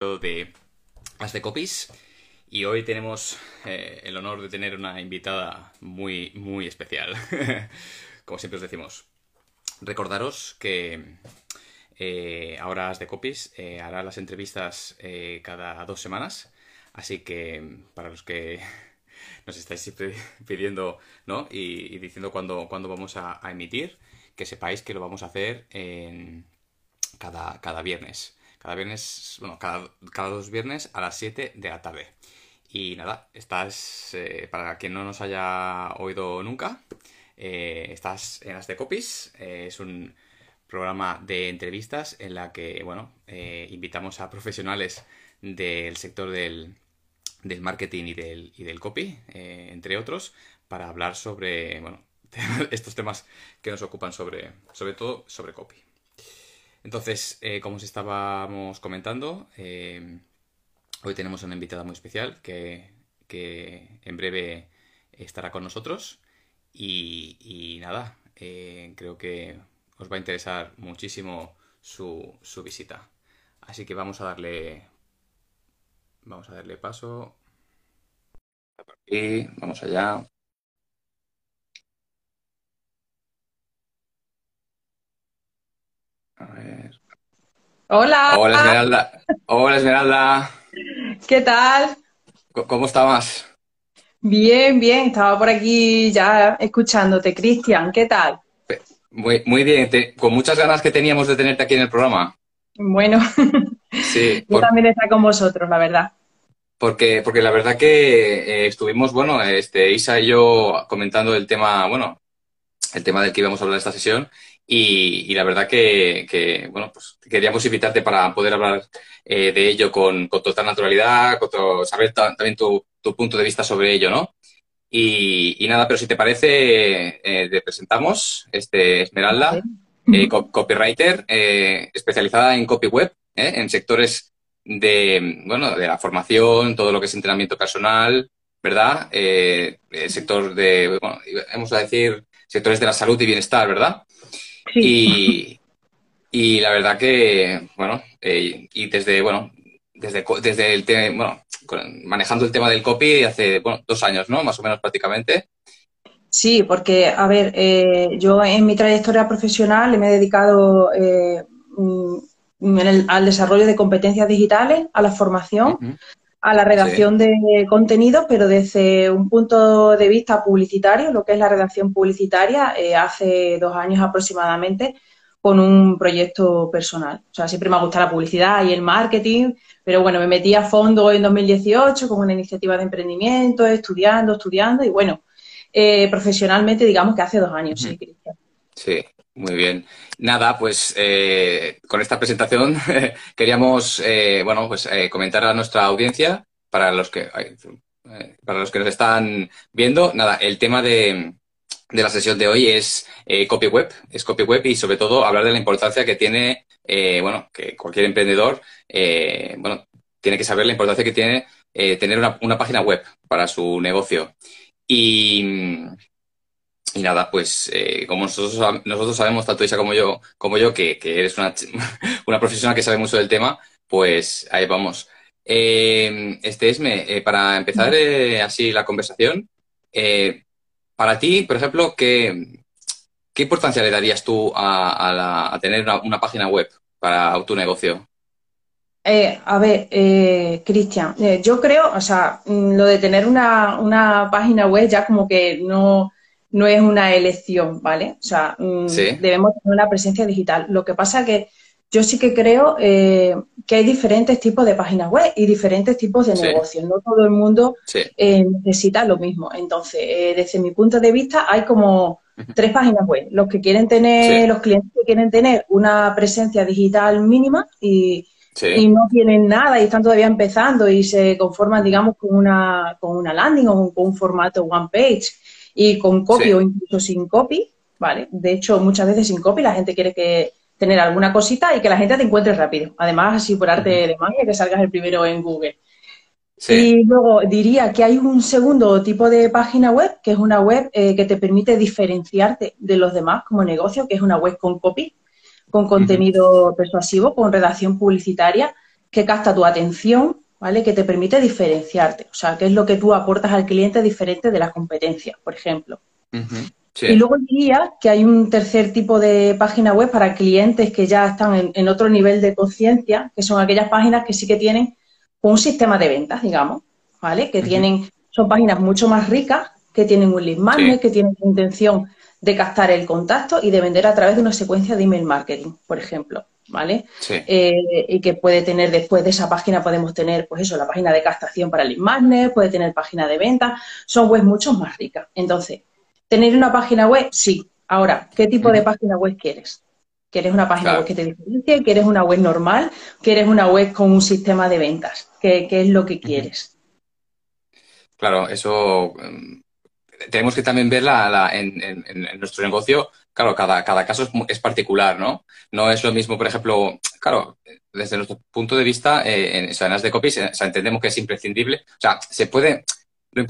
de de Copies y hoy tenemos eh, el honor de tener una invitada muy, muy especial. Como siempre os decimos, recordaros que eh, ahora de Copies eh, hará las entrevistas cada dos semanas, así que para los que nos estáis pidiendo ¿no? y, diciendo cuándo, vamos a, emitir, que sepáis que lo vamos a hacer cada, cada viernes cada viernes, bueno, cada, dos viernes a las 7 de la tarde. Y nada, estás, eh, para quien no nos haya oído nunca, eh, estás en las de Copies, eh, es un programa de entrevistas en la que, bueno, invitamos a profesionales del sector del, del marketing y del, y del copy, entre otros, para hablar sobre, bueno, estos temas que nos ocupan sobre, sobre todo sobre copy. Entonces, eh, como os estábamos comentando, eh, hoy tenemos una invitada muy especial que, en breve estará con nosotros. Y, nada, eh, creo que os va a interesar muchísimo su, su visita. Así que vamos a darle. Vamos a darle paso. Y vamos allá. A ver. Hola. Hola Esmeralda. Hola Esmeralda. ¿Qué tal? ¿Cómo estabas? Bien, bien. Estaba por aquí ya escuchándote. Cristian, ¿qué tal? Muy, muy bien. con muchas ganas que teníamos de tenerte aquí en el programa. Bueno. Sí. Yo también está con vosotros, la verdad. Porque, porque la verdad que eh, estuvimos, bueno, este, Isa y yo comentando el tema, bueno, el tema del que íbamos a hablar esta sesión y, la verdad que, bueno, pues queríamos invitarte para poder hablar eh, de ello con, total naturalidad, con saber también tu, punto de vista sobre ello, ¿no? Y, nada, pero si te parece, eh, te presentamos este Esmeralda, eh, copywriter, especializada en copy web, en sectores de, bueno, de la formación, todo lo que es entrenamiento personal, ¿verdad? el sector de, bueno, vamos a decir, sectores de la salud y bienestar, ¿verdad? Y, y la verdad que, bueno, eh, y desde, bueno, desde, desde el tema, bueno, manejando el tema del copy hace, bueno, dos años, ¿no? Más o menos prácticamente. Sí, porque, a ver, eh, yo en mi trayectoria profesional me he dedicado eh, mm, al desarrollo de competencias digitales, a la formación, a la redacción de contenidos, pero desde un punto de vista publicitario, lo que es la redacción publicitaria, eh, hace dos años aproximadamente, con un proyecto personal. O sea, siempre me ha gustado la publicidad y el marketing, pero bueno, me metí a fondo en 2018 con una iniciativa de emprendimiento, estudiando, estudiando, y bueno, eh, profesionalmente digamos que hace dos años, sí, Cristian. Sí, muy bien. Nada, pues eh, con esta presentación queríamos, eh, bueno, pues eh, comentar a nuestra audiencia para los que para los que nos están viendo. Nada, el tema de, la sesión de hoy es copy web, es copy web y sobre todo hablar de la importancia que tiene, bueno, que cualquier emprendedor, bueno, tiene que saber la importancia que tiene tener una página web para su negocio. Y y nada, pues eh, como nosotros, nosotros sabemos, tanto Isa como yo, como yo que, eres una, una, profesional que sabe mucho del tema, pues ahí vamos. Eh, este Esme, eh, para empezar así la conversación, para ti, por ejemplo, ¿qué, ¿qué, importancia le darías tú a, tener una, página web para tu negocio? a ver, Cristian, yo creo, o sea, mm, lo de tener una, una página web ya como que no no es una elección, ¿vale? O sea, mm, debemos tener una presencia digital. Lo que pasa que yo sí que creo eh, que hay diferentes tipos de páginas web y diferentes tipos de negocios. No todo el mundo eh, necesita lo mismo. Entonces, eh, desde mi punto de vista, hay como tres páginas web. Los que quieren tener, los clientes que quieren tener una presencia digital mínima y, y, no tienen nada y están todavía empezando y se conforman, digamos, con una, con una landing o con un formato one page y con copy o incluso sin copy, ¿vale? De hecho, muchas veces sin copy la gente quiere que tener alguna cosita y que la gente te encuentre rápido. Además, así por arte de magia, que salgas el primero en Google. Y luego diría que hay un segundo tipo de página web, que es una web eh, que te permite diferenciarte de los demás como negocio, que es una web con copy, con contenido persuasivo, con redacción publicitaria, que capta tu atención, ¿vale? Que te permite diferenciarte. O sea, qué es lo que tú aportas al cliente diferente de la competencia, por ejemplo. Y luego diría que hay un tercer tipo de página web para clientes que ya están en, otro nivel de conciencia, que son aquellas páginas que sí que tienen un sistema de ventas, digamos, ¿vale? Que tienen, son páginas mucho más ricas, que tienen un lead magnet, que tienen intención de captar el contacto y de vender a través de una secuencia de email marketing, por ejemplo, ¿vale? Eh, y que puede tener después de esa página podemos tener, pues eso, la página de captación para el magnet, puede tener página de venta, son webs mucho más ricas. Entonces, ¿tener una página web? Sí. Ahora, ¿qué tipo de página web quieres? ¿Quieres una página web que te diferencie? ¿Quieres una web normal? ¿Quieres una web con un sistema de ventas? ¿Qué, es lo que quieres? Claro, eso em, tenemos que también verla en, nuestro negocio. Claro, cada, cada caso es, particular, ¿no? No es lo mismo, por ejemplo, claro, desde nuestro punto de vista, eh, en, o de copies, o sea, entendemos que es imprescindible. O sea, se puede. Lo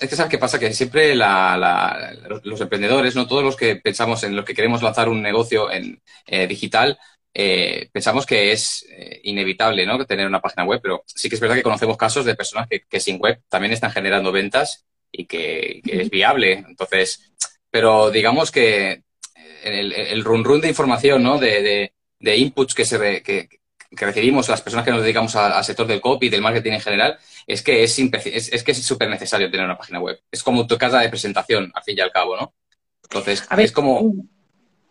es que sabes qué pasa, que siempre los emprendedores, no todos los que pensamos en los que queremos lanzar un negocio en eh, digital, eh, pensamos que es inevitable ¿no? tener una página web, pero sí que es verdad que conocemos casos de personas que, sin web también están generando ventas y que, es viable. Entonces, pero digamos que el, el run run de información, ¿no? De, de, inputs que, se que, recibimos las personas que nos dedicamos al, sector del copy, del marketing en general, es que es, es, que es súper necesario tener una página web. Es como tu casa de presentación, al fin y al cabo, ¿no? Entonces, es como...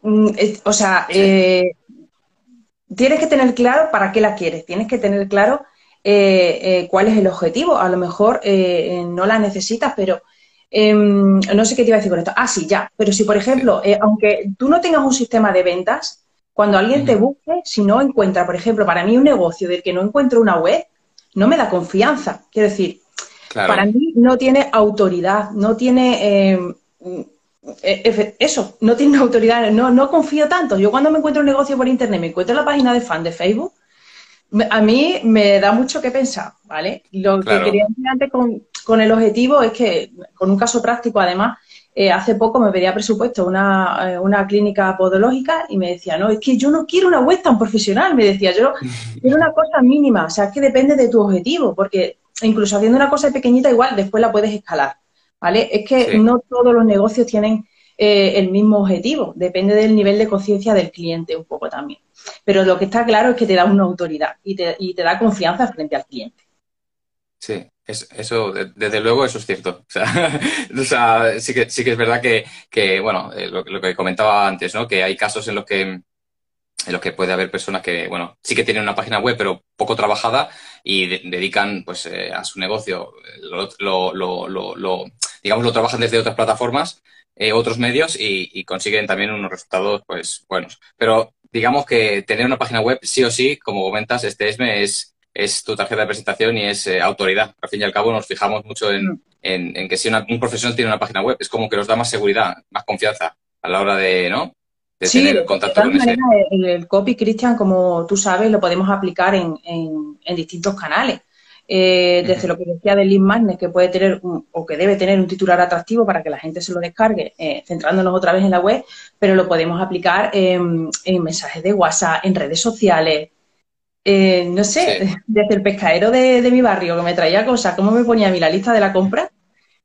Mm, mm, o sea, eh, tienes que tener claro para qué la quieres, tienes que tener claro eh, eh, cuál es el objetivo. A lo mejor eh, no la necesitas, pero em, no sé qué te iba a decir con esto. Ah, sí, ya. Pero si, por ejemplo, aunque tú no tengas un sistema de ventas, cuando alguien te busque, si no encuentra, por ejemplo, para mí un negocio del que no encuentro una web, no me da confianza. Quiero decir, para mí no tiene autoridad, no tiene em, eso, no tiene autoridad, no, no confío tanto. Yo cuando me encuentro un negocio por internet, me encuentro la página de fan de Facebook, a mí me da mucho que pensar, ¿vale? Lo que quería decir antes con, el objetivo es que, con un caso práctico además, eh, hace poco me pedía presupuesto una, eh, una, clínica podológica y me decía, no, es que yo no quiero una web tan profesional, me decía, yo quiero una cosa mínima, o sea, es que depende de tu objetivo, porque incluso haciendo una cosa pequeñita igual después la puedes escalar, ¿vale? Es que no todos los negocios tienen eh, el mismo objetivo, depende del nivel de conciencia del cliente un poco también. Pero lo que está claro es que te da una autoridad y te, da confianza frente al cliente. Sí, eso, desde luego, eso es cierto. O sea, sí, que, sí que es verdad que, bueno, eh, lo, que comentaba antes, ¿no? Que hay casos en los que en los que puede haber personas que, bueno, sí que tienen una página web, pero poco trabajada y dedican, pues, eh, a su negocio, lo, lo, digamos, lo trabajan desde otras plataformas, eh, otros medios y, y, consiguen también unos resultados, pues, buenos. Pero digamos que tener una página web, sí o sí, como comentas, este ESME es, es tu tarjeta de presentación y es eh, autoridad. Al fin y al cabo nos fijamos mucho en, mm. que si un profesional tiene una página web, es como que nos da más seguridad, más confianza a la hora de, ¿no? De tener contacto con manera, El copy, Cristian, como tú sabes, lo podemos aplicar en, en distintos canales. Eh, desde lo que decía de Lead Magnet, que puede tener o que debe tener un titular atractivo para que la gente se lo descargue, eh, centrándonos otra vez en la web, pero lo podemos aplicar en, mensajes de WhatsApp, en redes sociales. Eh, no sé, desde el pescadero de, mi barrio que me traía cosas, cómo me ponía a mí la lista de la compra,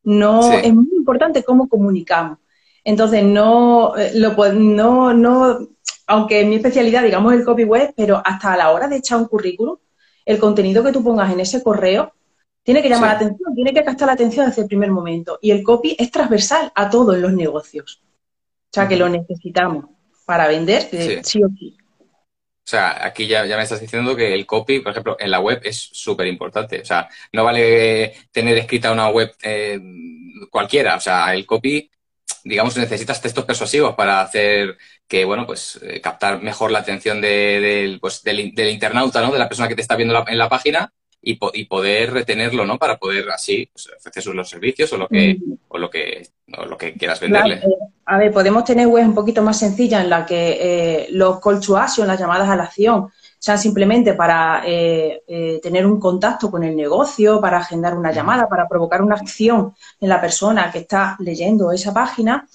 no es muy importante cómo comunicamos. Entonces, no, lo, no, no, aunque mi especialidad, digamos, es el copy web, pero hasta a la hora de echar un currículum, el contenido que tú pongas en ese correo tiene que llamar la atención, tiene que captar la atención desde el primer momento. Y el copy es transversal a todos los negocios. O sea, que lo necesitamos para vender sí, o sí. O sea, aquí ya, me estás diciendo que el copy, por ejemplo, en la web es súper importante. O sea, no vale tener escrita una web eh, cualquiera. O sea, el copy, digamos, necesitas textos persuasivos para hacer que, bueno, pues eh, captar mejor la atención de, pues, del, internauta, ¿no? De la persona que te está viendo en la página y, y, poder retenerlo, ¿no? Para poder así pues, ofrecer los servicios o lo que, o lo que, lo que quieras venderle. Eh, a ver, podemos tener webs un poquito más sencillas en la que eh, los call to action, las llamadas a la acción, sean simplemente para tener un contacto con el negocio, para agendar una llamada, para provocar una acción en la persona que está leyendo esa página.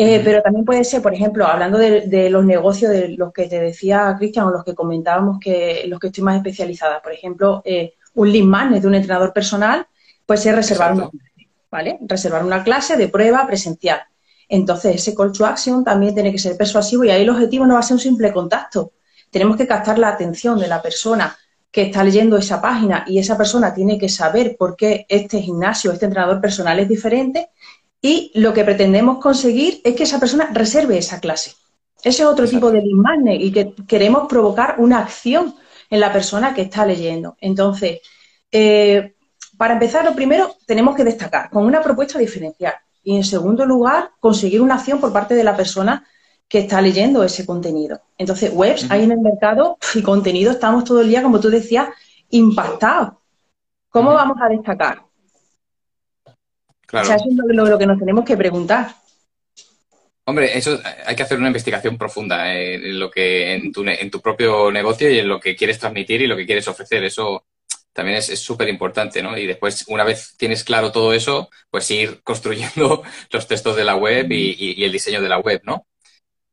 Eh, pero también puede ser, por ejemplo, hablando de, los negocios de los que te decía Cristian o los que comentábamos que los que estoy más especializada. Por ejemplo, eh, un lead magnet de un entrenador personal puede ser reservar una clase, ¿vale? Reservar una clase de prueba presencial. Entonces, ese call to action también tiene que ser persuasivo y ahí el objetivo no va a ser un simple contacto. Tenemos que captar la atención de la persona que está leyendo esa página y esa persona tiene que saber por qué este gimnasio, este entrenador personal es diferente y lo que pretendemos conseguir es que esa persona reserve esa clase. Ese es otro tipo de lead y que queremos provocar una acción en la persona que está leyendo. Entonces, eh, para empezar, lo primero tenemos que destacar con una propuesta diferencial y en segundo lugar, conseguir una acción por parte de la persona que está leyendo ese contenido. Entonces, webs hay en el mercado y contenido estamos todo el día, como tú decías, impactados. ¿Cómo vamos a destacar? O sea, eso es lo, que nos tenemos que preguntar. Hombre, eso hay que hacer una investigación profunda eh, en lo que en tu, en tu propio negocio y en lo que quieres transmitir y lo que quieres ofrecer. Eso también es súper importante, ¿no? Y después, una vez tienes claro todo eso, pues ir construyendo los textos de la web y, el diseño de la web, ¿no?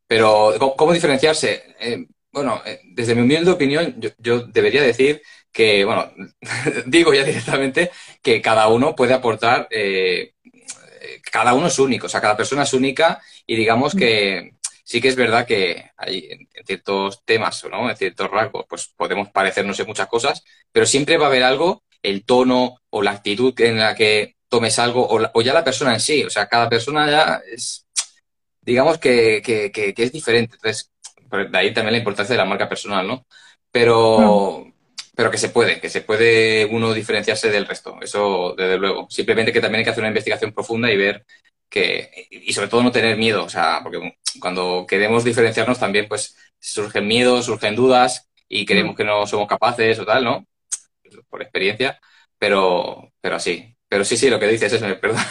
Pero, ¿cómo, diferenciarse? Eh, bueno, eh, desde mi humilde opinión, yo, debería decir que, bueno, digo ya directamente que cada uno puede aportar, eh, cada uno es único, o sea, cada persona es única y digamos que sí que es verdad que hay en, ciertos temas, ¿no? En ciertos rasgos, pues podemos parecernos en muchas cosas, pero siempre va a haber algo, el tono o la actitud en la que tomes algo o, o ya la persona en sí, o sea, cada persona ya es, digamos que, que, que es diferente. Entonces, de ahí también la importancia de la marca personal, ¿no? Pero, pero que se puede, que se puede uno diferenciarse del resto, eso desde luego. Simplemente que también hay que hacer una investigación profunda y ver que, y sobre todo no tener miedo, o sea, porque cuando queremos diferenciarnos también pues surgen miedos, surgen dudas y creemos que no somos capaces o tal, ¿no? Por experiencia, pero, pero así. Pero sí, sí, lo que dices es, perdón,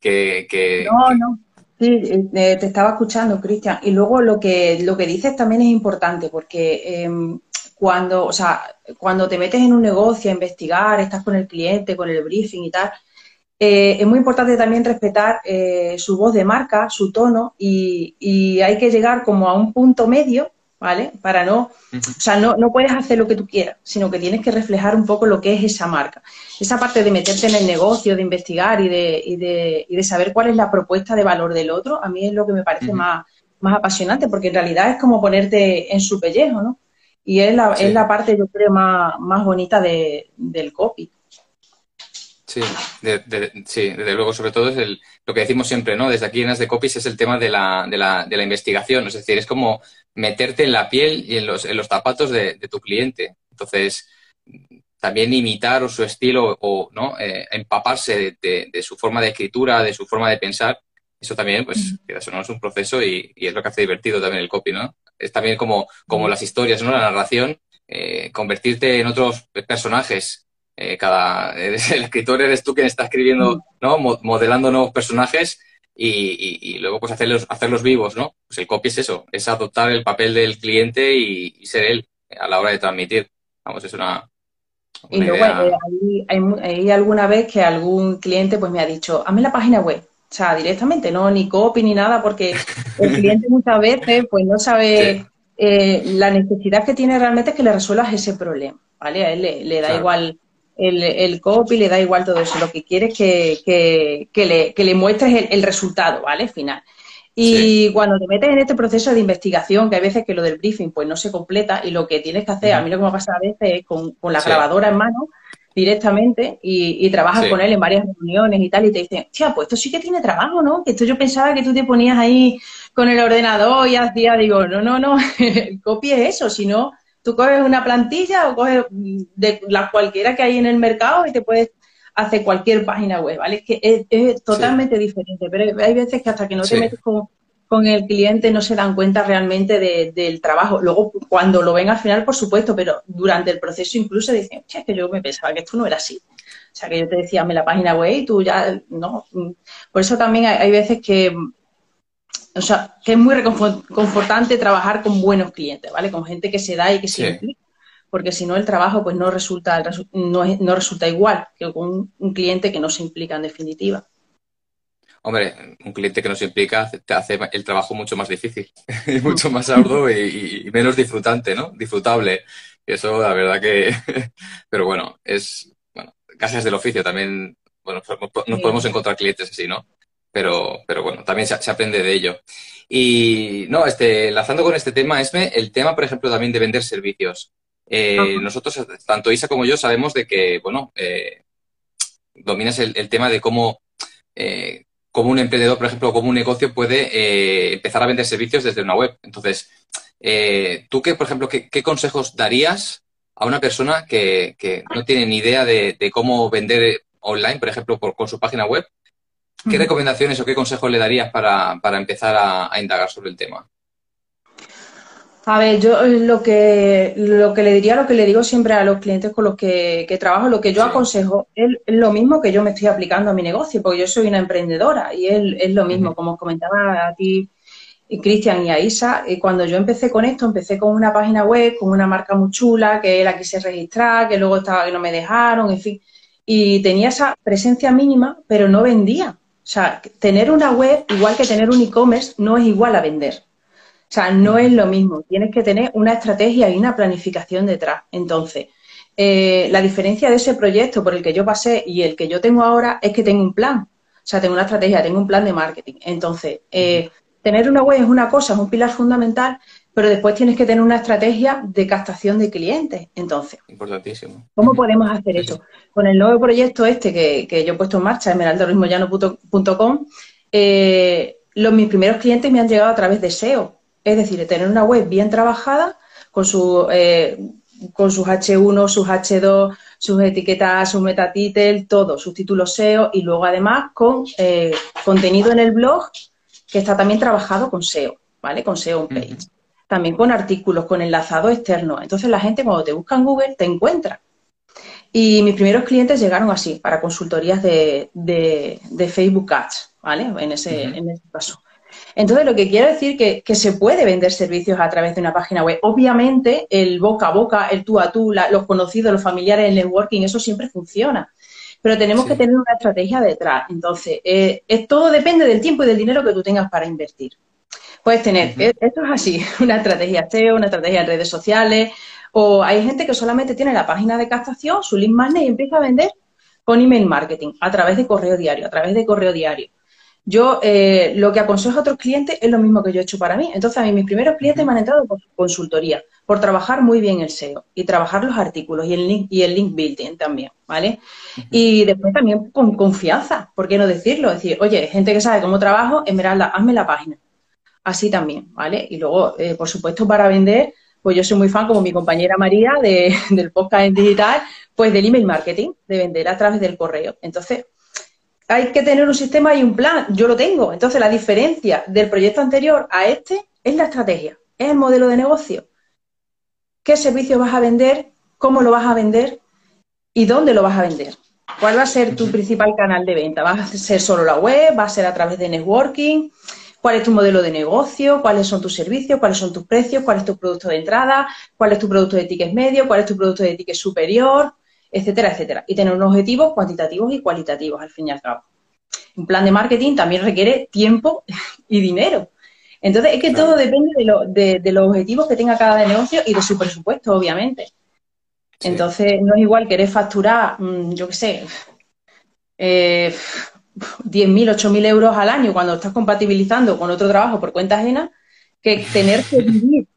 que, que... No, no. Sí, eh, te estaba escuchando, Cristian. Y luego lo que, lo que dices también es importante, porque em, cuando, o sea, cuando te metes en un negocio a investigar, estás con el cliente, con el briefing y tal, eh, es muy importante también respetar eh, su voz de marca, su tono, y, y, hay que llegar como a un punto medio, ¿vale? Para no, o sea, no, no puedes hacer lo que tú quieras, sino que tienes que reflejar un poco lo que es esa marca. Esa parte de meterte en el negocio, de investigar y de, y de, y de saber cuál es la propuesta de valor del otro, a mí es lo que me parece más, más apasionante, porque en realidad es como ponerte en su pellejo, ¿no? Y es la, es la parte, yo creo, más, más bonita de, del copy. Sí, sí, desde luego, sobre todo es el, lo que decimos siempre, ¿no? Desde aquí en las de copies es el tema de la, de, la, de la investigación, es decir, es como meterte en la piel y en los, en los zapatos de, tu cliente. Entonces, también imitar su estilo o ¿no? Eh, empaparse de, su forma de escritura, de su forma de pensar, eso también, pues, eso no es un proceso y, y, es lo que hace divertido también el copy, ¿no? Es también como, como las historias, ¿no? La narración, eh, convertirte en otros personajes eh, cada el escritor eres tú quien está escribiendo. ¿no? modelando nuevos personajes y, luego pues hacerlos, hacerlos vivos, ¿no? Pues el copy es eso, es adoptar el papel del cliente y, ser él a la hora de transmitir. Vamos, es una, y luego eh, hay, hay, alguna vez que algún cliente pues me ha dicho, hazme la página web. O sea, directamente, no ni copy ni nada, porque el cliente muchas veces pues no sabe eh, la necesidad que tiene realmente es que le resuelvas ese problema, ¿vale? A él le, da igual el, el, copy, le da igual todo eso. Lo que quiere es que, le, que le, muestres el, resultado, ¿vale? Final. Y cuando te metes en este proceso de investigación, que hay veces que lo del briefing pues no se completa y lo que tienes que hacer, a mí lo que me pasa a veces es con, la grabadora en mano directamente y, trabajas con él en varias reuniones y tal y te dicen, tía, pues esto sí que tiene trabajo, ¿no? Que esto yo pensaba que tú te ponías ahí con el ordenador y hacías, digo, no, no, no, el copy es eso, si no Tú coges una plantilla o coges de la cualquiera que hay en el mercado y te puedes hacer cualquier página web, ¿vale? Es que es, totalmente diferente, pero hay veces que hasta que no te metes con, el cliente no se dan cuenta realmente del trabajo. Luego, cuando lo ven al final, por supuesto, pero durante el proceso incluso dicen, es que yo me pensaba que esto no era así. O sea, que yo te decía, me la página web y tú ya, no. Por eso también hay veces que o sea, que es muy reconfortante trabajar con buenos clientes, ¿vale? Con gente que se da y que se implica, porque si no el trabajo pues no resulta, no, resulta igual que con un, cliente que no se implica en definitiva. Hombre, un cliente que nos implica te hace el trabajo mucho más difícil, y mucho más arduo y, menos disfrutante, ¿no? Disfrutable. Y eso, la verdad que... Pero bueno, es... Bueno, casi del oficio también... Bueno, nos podemos encontrar clientes así, ¿no? Pero, pero bueno, también se, aprende de ello. Y no, este, enlazando con este tema, Esme, el tema, por ejemplo, también de vender servicios. Eh, nosotros, tanto Isa como yo, sabemos de que, bueno, eh, dominas el, tema de cómo, eh, un emprendedor, por ejemplo, como un negocio puede eh, empezar a vender servicios desde una web. Entonces, eh, ¿tú qué, por ejemplo, qué, consejos darías a una persona que, no tiene ni idea de, cómo vender online, por ejemplo, con su página web? ¿Qué recomendaciones o qué consejos le darías para, empezar a indagar sobre el tema? A ver, yo eh, lo que, lo que le diría, lo que le digo siempre a los clientes con los que, trabajo, lo que yo aconsejo es lo mismo que yo me estoy aplicando a mi negocio, porque yo soy una emprendedora y es, es lo mismo, como os comentaba a ti, Cristian y a Isa, y cuando yo empecé con esto, empecé con una página web, con una marca muy chula, que la quise registrar, que luego estaba que no me dejaron, en fin, y tenía esa presencia mínima, pero no vendía. O sea, tener una web, igual que tener un e-commerce, no es igual a vender. O sea, no es lo mismo. Tienes que tener una estrategia y una planificación detrás. Entonces, eh, la diferencia de ese proyecto por el que yo pasé y el que yo tengo ahora es que tengo un plan. O sea, tengo una estrategia, tengo un plan de marketing. Entonces, eh, tener una web es una cosa, es un pilar fundamental, pero después tienes que tener una estrategia de captación de clientes. Entonces, importantísimo. ¿Cómo podemos hacer eso? Con el nuevo proyecto este que, yo he puesto en marcha, esmeraldorismoyano.com, eh, los, mis primeros clientes me han llegado a través de SEO. Es decir, tener una web bien trabajada con, su, eh, con sus H1, sus H2, sus etiquetas, sus metatitel, todo, sus títulos SEO y luego además con eh, contenido en el blog que está también trabajado con SEO, ¿vale? Con SEO on page. También con artículos, con enlazado externo. Entonces la gente cuando te busca en Google te encuentra. Y mis primeros clientes llegaron así, para consultorías de, Facebook Ads, ¿vale? En ese, en ese caso. Entonces, lo que quiero decir que, que se puede vender servicios a través de una página web. Obviamente, el boca a boca, el tú a tú, los conocidos, los familiares, el networking, eso siempre funciona. Pero tenemos que tener una estrategia detrás. Entonces, eh, todo depende del tiempo y del dinero que tú tengas para invertir. Puedes tener, eh, esto es así, una estrategia SEO, una estrategia en redes sociales, o hay gente que solamente tiene la página de captación, su link magnet y empieza a vender con email marketing, a través de correo diario, a través de correo diario. Yo eh, lo que aconsejo a otros clientes es lo mismo que yo he hecho para mí. Entonces, a mí mis primeros clientes me han entrado por consultoría, por trabajar muy bien el SEO y trabajar los artículos y el link, y el link building también, ¿vale? Y después también con confianza, ¿por qué no decirlo? Decir, oye, gente que sabe cómo trabajo, Esmeralda, hazme la página. Así también, ¿vale? Y luego, eh, por supuesto, para vender, pues yo soy muy fan, como mi compañera María, de, del podcast en digital, pues del email marketing, de vender a través del correo. Entonces, hay que tener un sistema y un plan. Yo lo tengo. Entonces, la diferencia del proyecto anterior a este es la estrategia, es el modelo de negocio. ¿Qué servicio vas a vender? ¿Cómo lo vas a vender? ¿Y dónde lo vas a vender? ¿Cuál va a ser tu principal canal de venta? ¿Va a ser solo la web? ¿Va a ser a través de networking? ¿Cuál es tu modelo de negocio? ¿Cuáles son tus servicios? ¿Cuáles son tus precios? ¿Cuál es tu producto de entrada? ¿Cuál es tu producto de ticket medio? ¿Cuál es tu producto de ticket superior? etcétera, etcétera. Y tener unos objetivos cuantitativos y cualitativos, al fin y al cabo. Un plan de marketing también requiere tiempo y dinero. Entonces, es que todo depende de, los objetivos que tenga cada negocio y de su presupuesto, obviamente. Entonces, no es igual querer facturar, mm, yo qué sé, eh, 10.000, 8.000 euros al año cuando estás compatibilizando con otro trabajo por cuenta ajena, que tener que vivir,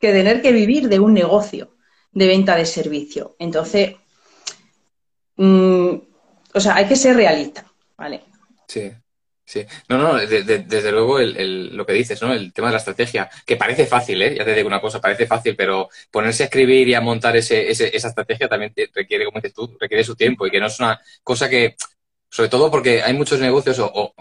que tener que vivir de un negocio de venta de servicio. Entonces, Mm, o sea, hay que ser realista, ¿vale? Sí. Sí, no, no, desde luego lo que dices, ¿no? El tema de la estrategia, que parece fácil, ¿eh? Ya te digo una cosa, parece fácil, pero ponerse a escribir y a montar ese, esa estrategia también requiere, como dices tú, requiere su tiempo y que no es una cosa que, sobre todo porque hay muchos negocios o,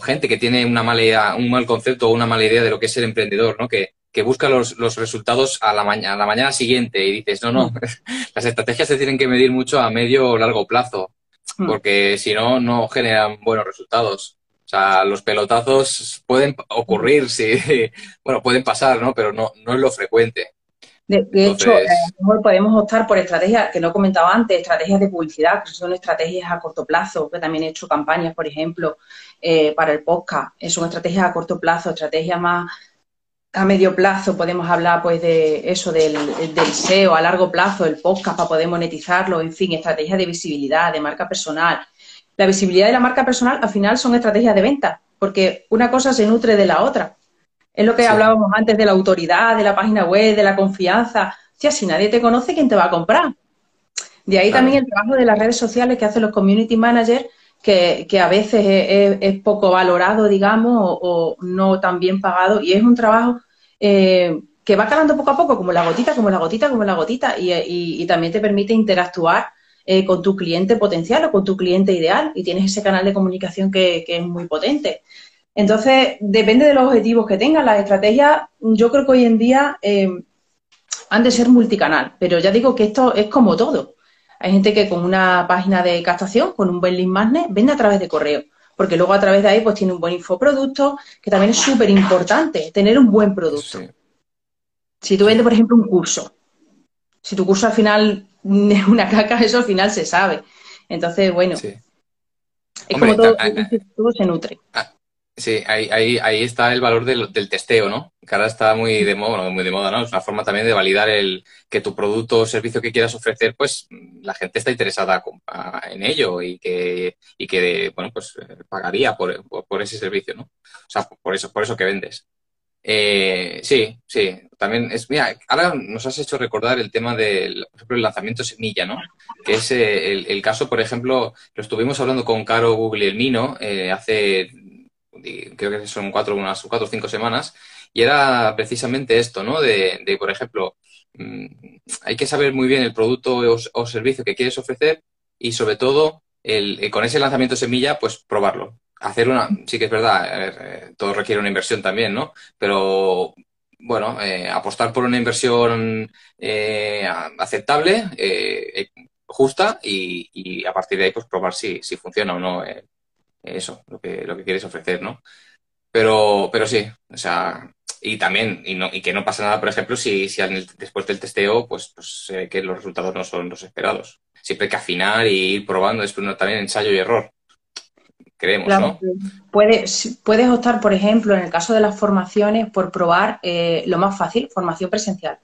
gente que tiene una mala idea, un mal concepto o una mala idea de lo que es ser emprendedor, ¿no? Que, que busca los, los resultados a la, mañana, a la mañana siguiente y dices, no, no, mm. las estrategias se tienen que medir mucho a medio o largo plazo, mm. porque si no, no generan buenos resultados. O sea, los pelotazos pueden ocurrir, sí, bueno, pueden pasar, ¿no? Pero no, no es lo frecuente. De, hecho, eh, podemos optar por estrategias, que no he comentado antes, estrategias de publicidad, que son estrategias a corto plazo, que también he hecho campañas, por ejemplo, eh, para el podcast. Son estrategias a corto plazo, estrategias más a medio plazo podemos hablar pues de eso, del, del, SEO, a largo plazo, el podcast para poder monetizarlo, en fin, estrategias de visibilidad, de marca personal. La visibilidad de la marca personal al final son estrategias de venta, porque una cosa se nutre de la otra. Es lo que hablábamos antes de la autoridad, de la página web, de la confianza. O sea, si nadie te conoce, ¿quién te va a comprar? De ahí también el trabajo de las redes sociales que hacen los community managers, que, a veces es, poco valorado, digamos, o, no tan bien pagado. Y es un trabajo eh, que va calando poco a poco, como la gotita, como la gotita, como la gotita. Y, también te permite interactuar eh, con tu cliente potencial o con tu cliente ideal. Y tienes ese canal de comunicación que es muy potente. Entonces, depende de los objetivos que tengan. Las estrategias, yo creo que hoy en día eh, han de ser multicanal, pero ya digo que esto es como todo. Hay gente que con una página de captación, con un buen link magnet, vende a través de correo, porque luego a través de ahí pues tiene un buen infoproducto, que también es súper importante, tener un buen producto. Si tú vendes, por ejemplo, un curso, si tu curso al final es una caca, eso al final se sabe. Entonces, bueno, es como todo, todo se nutre. Sí, ahí, ahí, ahí está el valor del, del, testeo, ¿no? Que ahora está muy de moda, muy de moda, ¿no? Es una forma también de validar el que tu producto o servicio que quieras ofrecer, pues la gente está interesada en ello y que, y que bueno, pues pagaría por, por, ese servicio, ¿no? O sea, por eso, por eso que vendes. Eh, sí, sí, también es, mira, ahora nos has hecho recordar el tema del, por ejemplo, el lanzamiento semilla, ¿no? Que es eh, el, el, caso, por ejemplo, lo estuvimos hablando con Caro Google y el Mino eh, hace creo que son cuatro, unas cuatro o cinco semanas, y era precisamente esto, ¿no? De, por ejemplo, mm, hay que saber muy bien el producto o, servicio que quieres ofrecer y sobre todo el, eh, con ese lanzamiento semilla, pues probarlo. Hacer una, sí que es verdad, eh, todo requiere una inversión también, ¿no? Pero bueno, eh, apostar por una inversión aceptable, justa y, a partir de ahí pues probar si, si funciona o no eso, lo que, lo que quieres ofrecer, ¿no? Pero, pero sí, o sea, y también, y, no, y que no pasa nada, por ejemplo, si, si después del testeo, pues, pues se ve que los resultados no son los esperados. Siempre hay que afinar y ir probando, es también ensayo y error. Creemos, ¿no? Puedes, puedes optar, por ejemplo, en el caso de las formaciones, por probar lo más fácil, formación presencial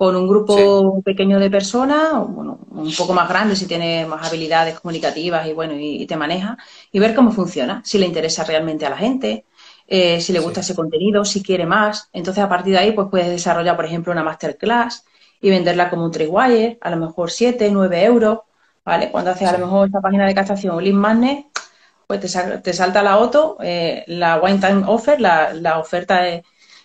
con un grupo pequeño de personas, bueno, un poco más grande si tiene más habilidades comunicativas y bueno, y, te maneja, y ver cómo funciona, si le interesa realmente a la gente, eh, si le gusta ese contenido, si quiere más. Entonces, a partir de ahí, pues puedes desarrollar, por ejemplo, una masterclass y venderla como un tripwire, a lo mejor 7, 9 euros, ¿vale? Cuando haces a lo mejor esta página de captación un link magnet, pues te, salta la auto, eh, la one time offer, la, oferta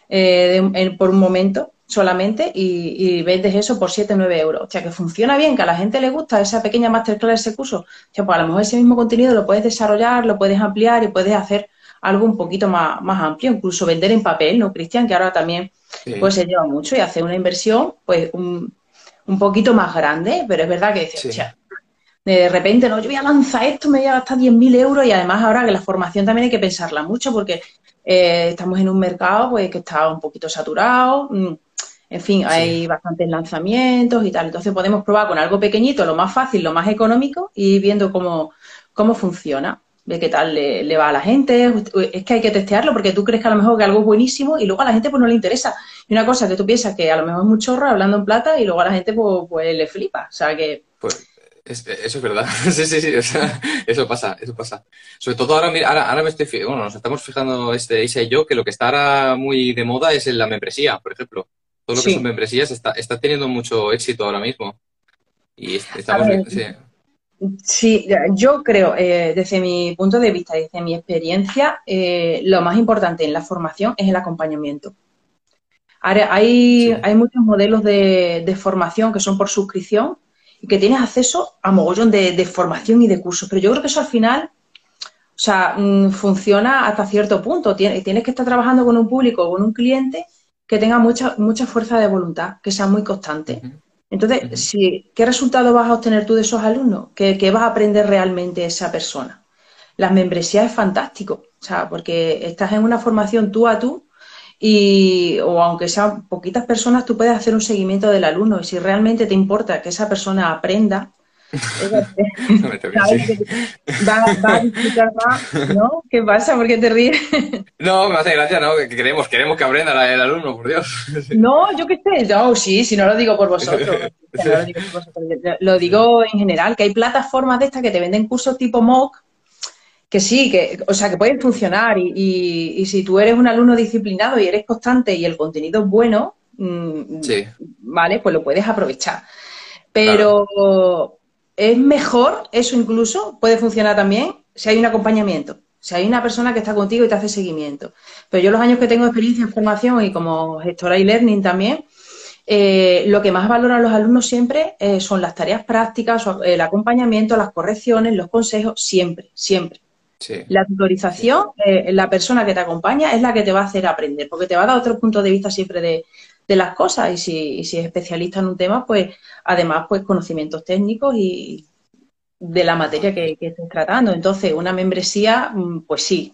eh, por un momento, solamente y, vendes eso por 7 o 9 euros. O sea, que funciona bien, que a la gente le gusta esa pequeña masterclass, ese curso. O sea, pues a lo mejor ese mismo contenido lo puedes desarrollar, lo puedes ampliar y puedes hacer algo un poquito más, más amplio, incluso vender en papel, ¿no, Cristian? Que ahora también pues se lleva mucho y hacer una inversión pues un, un poquito más grande, pero es verdad que de repente, no, yo voy a lanzar esto, me voy a gastar 10.000 euros y además ahora que la formación también hay que pensarla mucho porque eh, estamos en un mercado pues que está un poquito saturado, mm, en fin, hay bastantes lanzamientos y tal. Entonces podemos probar con algo pequeñito, lo más fácil, lo más económico, y viendo cómo, cómo funciona, de qué tal le, va a la gente. Es que hay que testearlo porque tú crees que a lo mejor que algo es buenísimo y luego a la gente pues no le interesa. Y una cosa que tú piensas que a lo mejor es un chorro hablando en plata y luego a la gente pues, pues le flipa. O sea que... Pues eso es verdad. sí, sí, sí. O sea, eso pasa, eso pasa. Sobre todo ahora, mira, ahora, ahora me estoy, bueno, nos estamos fijando este Isa y yo que lo que está ahora muy de moda es en la membresía, por ejemplo todo lo que son membresías está, está teniendo mucho éxito ahora mismo. Y estamos sí. sí. yo creo, eh, desde mi punto de vista, desde mi experiencia, eh, lo más importante en la formación es el acompañamiento. Ahora, hay, hay muchos modelos de, formación que son por suscripción y que tienes acceso a mogollón de, formación y de cursos, pero yo creo que eso al final o sea, mm, funciona hasta cierto punto. Tienes, tienes que estar trabajando con un público, con un cliente que tenga mucha, mucha fuerza de voluntad, que sea muy constante. Entonces, si, ¿qué resultado vas a obtener tú de esos alumnos? ¿Qué, ¿Qué, vas a aprender realmente esa persona? Las membresías es fantástico, o sea, porque estás en una formación tú a tú y, o aunque sean poquitas personas, tú puedes hacer un seguimiento del alumno y si realmente te importa que esa persona aprenda, va, va, a disfrutar más, ¿no? ¿Qué pasa? ¿Por qué te ríes? No, me hace gracia, ¿no? Que queremos, queremos que aprenda el alumno, por Dios. No, yo qué sé, no, sí, si no lo digo por vosotros. lo, digo por vosotros. lo digo en general, que hay plataformas de estas que te venden cursos tipo MOOC, que sí, que, o sea, que pueden funcionar y, y, si tú eres un alumno disciplinado y eres constante y el contenido es bueno, mm, ¿vale? Pues lo puedes aprovechar. Pero es mejor, eso incluso puede funcionar también si hay un acompañamiento, si hay una persona que está contigo y te hace seguimiento. Pero yo los años que tengo experiencia en formación y como gestora y learning también, eh, lo que más valoran los alumnos siempre eh, son las tareas prácticas, el acompañamiento, las correcciones, los consejos, siempre, siempre. La tutorización, eh, la persona que te acompaña es la que te va a hacer aprender, porque te va a dar otro punto de vista siempre de, las cosas y si, si, es especialista en un tema, pues además pues conocimientos técnicos y de la materia que, que estés tratando. Entonces, una membresía, mm, pues sí.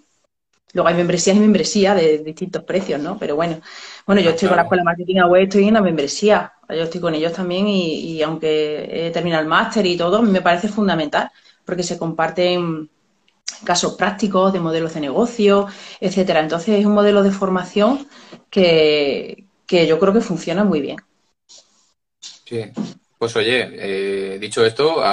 Luego hay membresías y membresías de distintos precios, ¿no? Pero bueno, bueno, yo estoy con la Escuela de Marketing Web, estoy en la membresía. Yo estoy con ellos también y, y aunque he terminado el máster y todo, me parece fundamental porque se comparten casos prácticos de modelos de negocio, etcétera. Entonces es un modelo de formación que, yo creo que funciona muy bien. Sí. Pues oye, eh, dicho esto,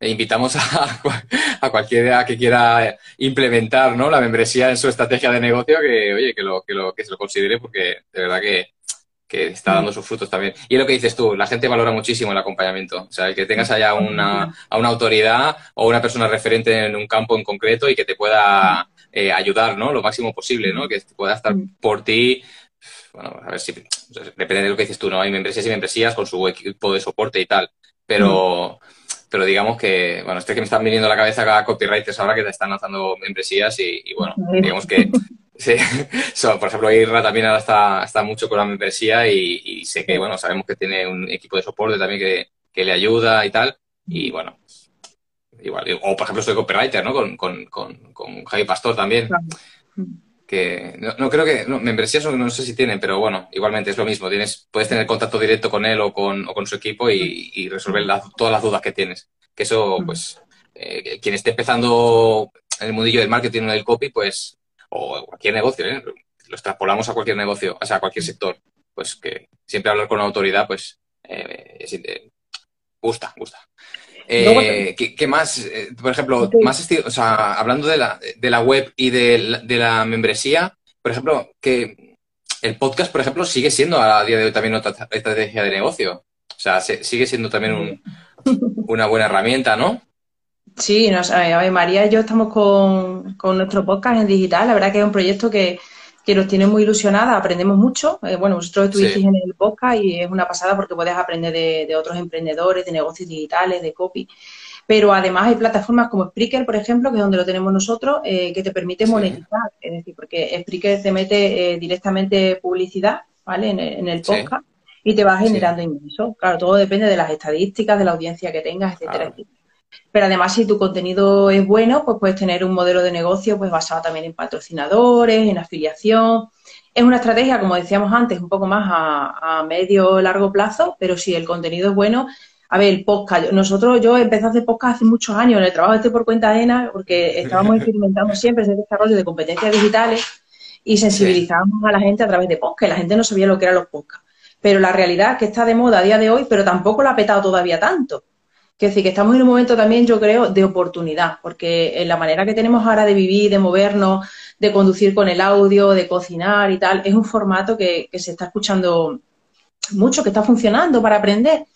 invitamos a, a, cualquiera que quiera implementar ¿no? la membresía en su estrategia de negocio que, oye, que lo, que lo, que se lo considere porque de verdad que, que está dando sus frutos también. Y es lo que dices tú, la gente valora muchísimo el acompañamiento. O sea, el que tengas allá una, a una autoridad o una persona referente en un campo en concreto y que te pueda eh, ayudar, ¿no? Lo máximo posible, ¿no? Que pueda estar por ti. Bueno, a ver si. Depende de lo que dices tú, ¿no? Hay membresías y membresías con su equipo de soporte y tal. Pero. Pero digamos que, bueno, este que me están viniendo a la cabeza cada copywriters ahora que te están lanzando membresías y, y bueno, digamos que Sí, por ejemplo, Irra también ahora está, está mucho con la membresía y, sé que, bueno, sabemos que tiene un equipo de soporte también que, que le ayuda y tal. Y bueno, igual. O, por ejemplo, soy copywriter, ¿no? Con, con, con, con Javi Pastor también. Que no, creo que, no, membresías no, sé si tienen, pero bueno, igualmente es lo mismo. Tienes, puedes tener contacto directo con él o con, o con su equipo y, resolver todas las dudas que tienes. Que eso, pues, eh, quien esté empezando en el mundillo del marketing o del copy, pues o cualquier negocio, ¿eh? lo extrapolamos a cualquier negocio, o sea, a cualquier sector, pues que siempre hablar con una autoridad, pues eh, eh, gusta, gusta. Eh, ¿qué, más? por ejemplo, más o sea, hablando de la, de la web y de la, de la, membresía, por ejemplo, que el podcast, por ejemplo, sigue siendo a día de hoy también otra estrategia de negocio. O sea, sigue siendo también un, una buena herramienta, ¿no? Sí, nos, María y yo estamos con, con, nuestro podcast en digital. La verdad que es un proyecto que, nos tiene muy ilusionada, aprendemos mucho. Eh, bueno, vosotros estuvisteis en el podcast y es una pasada porque puedes aprender de, otros emprendedores, de negocios digitales, de copy. Pero además hay plataformas como Spreaker, por ejemplo, que es donde lo tenemos nosotros, eh, que te permite monetizar. Es decir, porque Spreaker te mete eh, directamente publicidad, ¿vale? En, el podcast y te va generando ingresos. Claro, todo depende de las estadísticas, de la audiencia que tengas, etcétera, etcétera. Pero además, si tu contenido es bueno, pues puedes tener un modelo de negocio pues basado también en patrocinadores, en afiliación. Es una estrategia, como decíamos antes, un poco más a, medio o largo plazo, pero si el contenido es bueno, a ver, el podcast. Nosotros, yo empecé a hacer podcast hace muchos años, en el trabajo este por cuenta ajena, porque estábamos experimentando siempre ese desarrollo de competencias digitales y sensibilizábamos a la gente a través de podcast. La gente no sabía lo que eran los podcasts. Pero la realidad es que está de moda a día de hoy, pero tampoco lo ha petado todavía tanto. Quiero decir que estamos en un momento también, yo creo, de oportunidad, porque en la manera que tenemos ahora de vivir, de movernos, de conducir con el audio, de cocinar y tal, es un formato que, se está escuchando mucho, que está funcionando para aprender.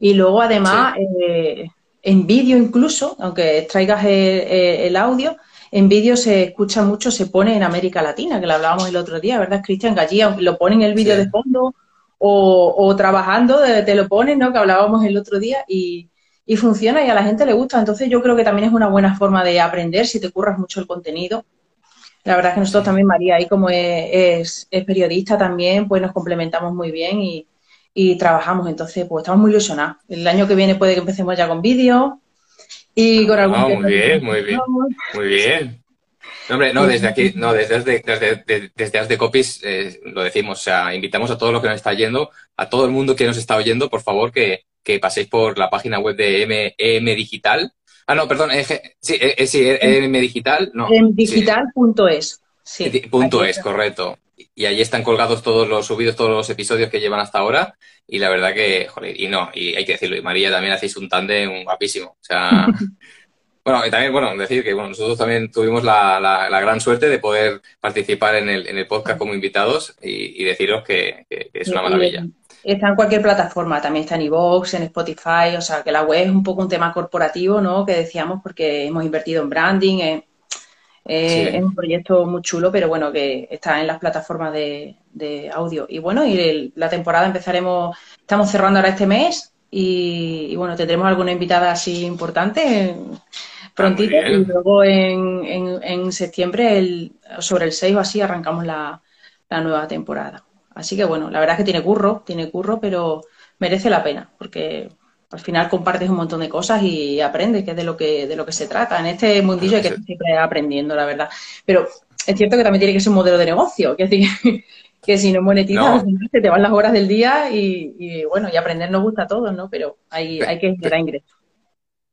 Y luego, además, eh, en vídeo incluso, aunque traigas el, audio, en vídeo se escucha mucho, se pone en América Latina, que lo hablábamos el otro día, ¿verdad, Cristian? Gallí, aunque lo ponen el vídeo de fondo o, o, trabajando, te lo ponen, ¿no? Que hablábamos el otro día y, y funciona y a la gente le gusta. Entonces yo creo que también es una buena forma de aprender si te curras mucho el contenido. La verdad es que nosotros también, María, ahí como es, periodista también, pues nos complementamos muy bien y, trabajamos. Entonces, pues estamos muy ilusionados. El año que viene puede que empecemos ya con vídeo y con algún... Ah, muy bien, muy bien, muy bien. hombre, no, desde aquí, no, desde, desde, desde, de Copies eh, lo decimos, o sea, invitamos a todos los que nos está yendo, a todo el mundo que nos está oyendo, por favor, que, que paséis por la página web de M, EM Digital. Ah, no, perdón, sí, eh, sí, EM Digital, no. Emdigital.es. Sí, punto es, correcto. Y allí están colgados todos los subidos, todos los episodios que llevan hasta ahora. Y la verdad que, joder, y no, y hay que decirlo, y María también hacéis un tándem guapísimo. O sea, bueno, y también, bueno, decir que bueno, nosotros también tuvimos la, la, gran suerte de poder participar en el, en el podcast como invitados y, deciros que, es una maravilla. Está en cualquier plataforma, también está en iVoox, en Spotify, o sea que la web es un poco un tema corporativo, ¿no? Que decíamos porque hemos invertido en branding, en eh, es un proyecto muy chulo, pero bueno, que está en las plataformas de, audio. Y bueno, y la temporada empezaremos, estamos cerrando ahora este mes y, bueno, tendremos alguna invitada así importante prontito y luego en, en, septiembre, el, sobre el 6 o así, arrancamos la, la nueva temporada. Así que bueno, la verdad es que tiene curro, tiene curro, pero merece la pena porque al final compartes un montón de cosas y aprendes, que es de lo que, de lo que se trata. En este mundillo hay que estar siempre aprendiendo, la verdad. Pero es cierto que también tiene que ser un modelo de negocio, que, decir, que si no monetizas, se te van las horas del día y, bueno, y aprender nos gusta a todos, ¿no? Pero hay, hay que generar ingresos.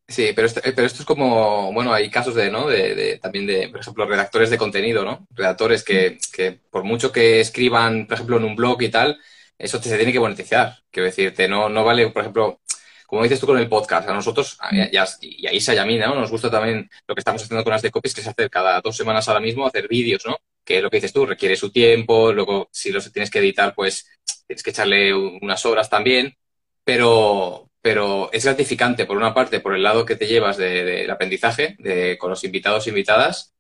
Sí, pero esto, pero esto es como, bueno, hay casos de, ¿no? De, también de, por ejemplo, redactores de contenido, ¿no? Redactores que, que por mucho que escriban, por ejemplo, en un blog y tal, eso te se tiene que monetizar. Quiero decirte, no, no vale, por ejemplo, como dices tú con el podcast, a nosotros, y a, y a Isa y a mí, ¿no? Nos gusta también lo que estamos haciendo con las de copies, que es hacer cada dos semanas ahora mismo, hacer vídeos, ¿no? Que lo que dices tú, requiere su tiempo, luego si los tienes que editar, pues tienes que echarle unas horas también, pero, pero es gratificante, por una parte, por el lado que te llevas del aprendizaje, de, con los invitados e invitadas,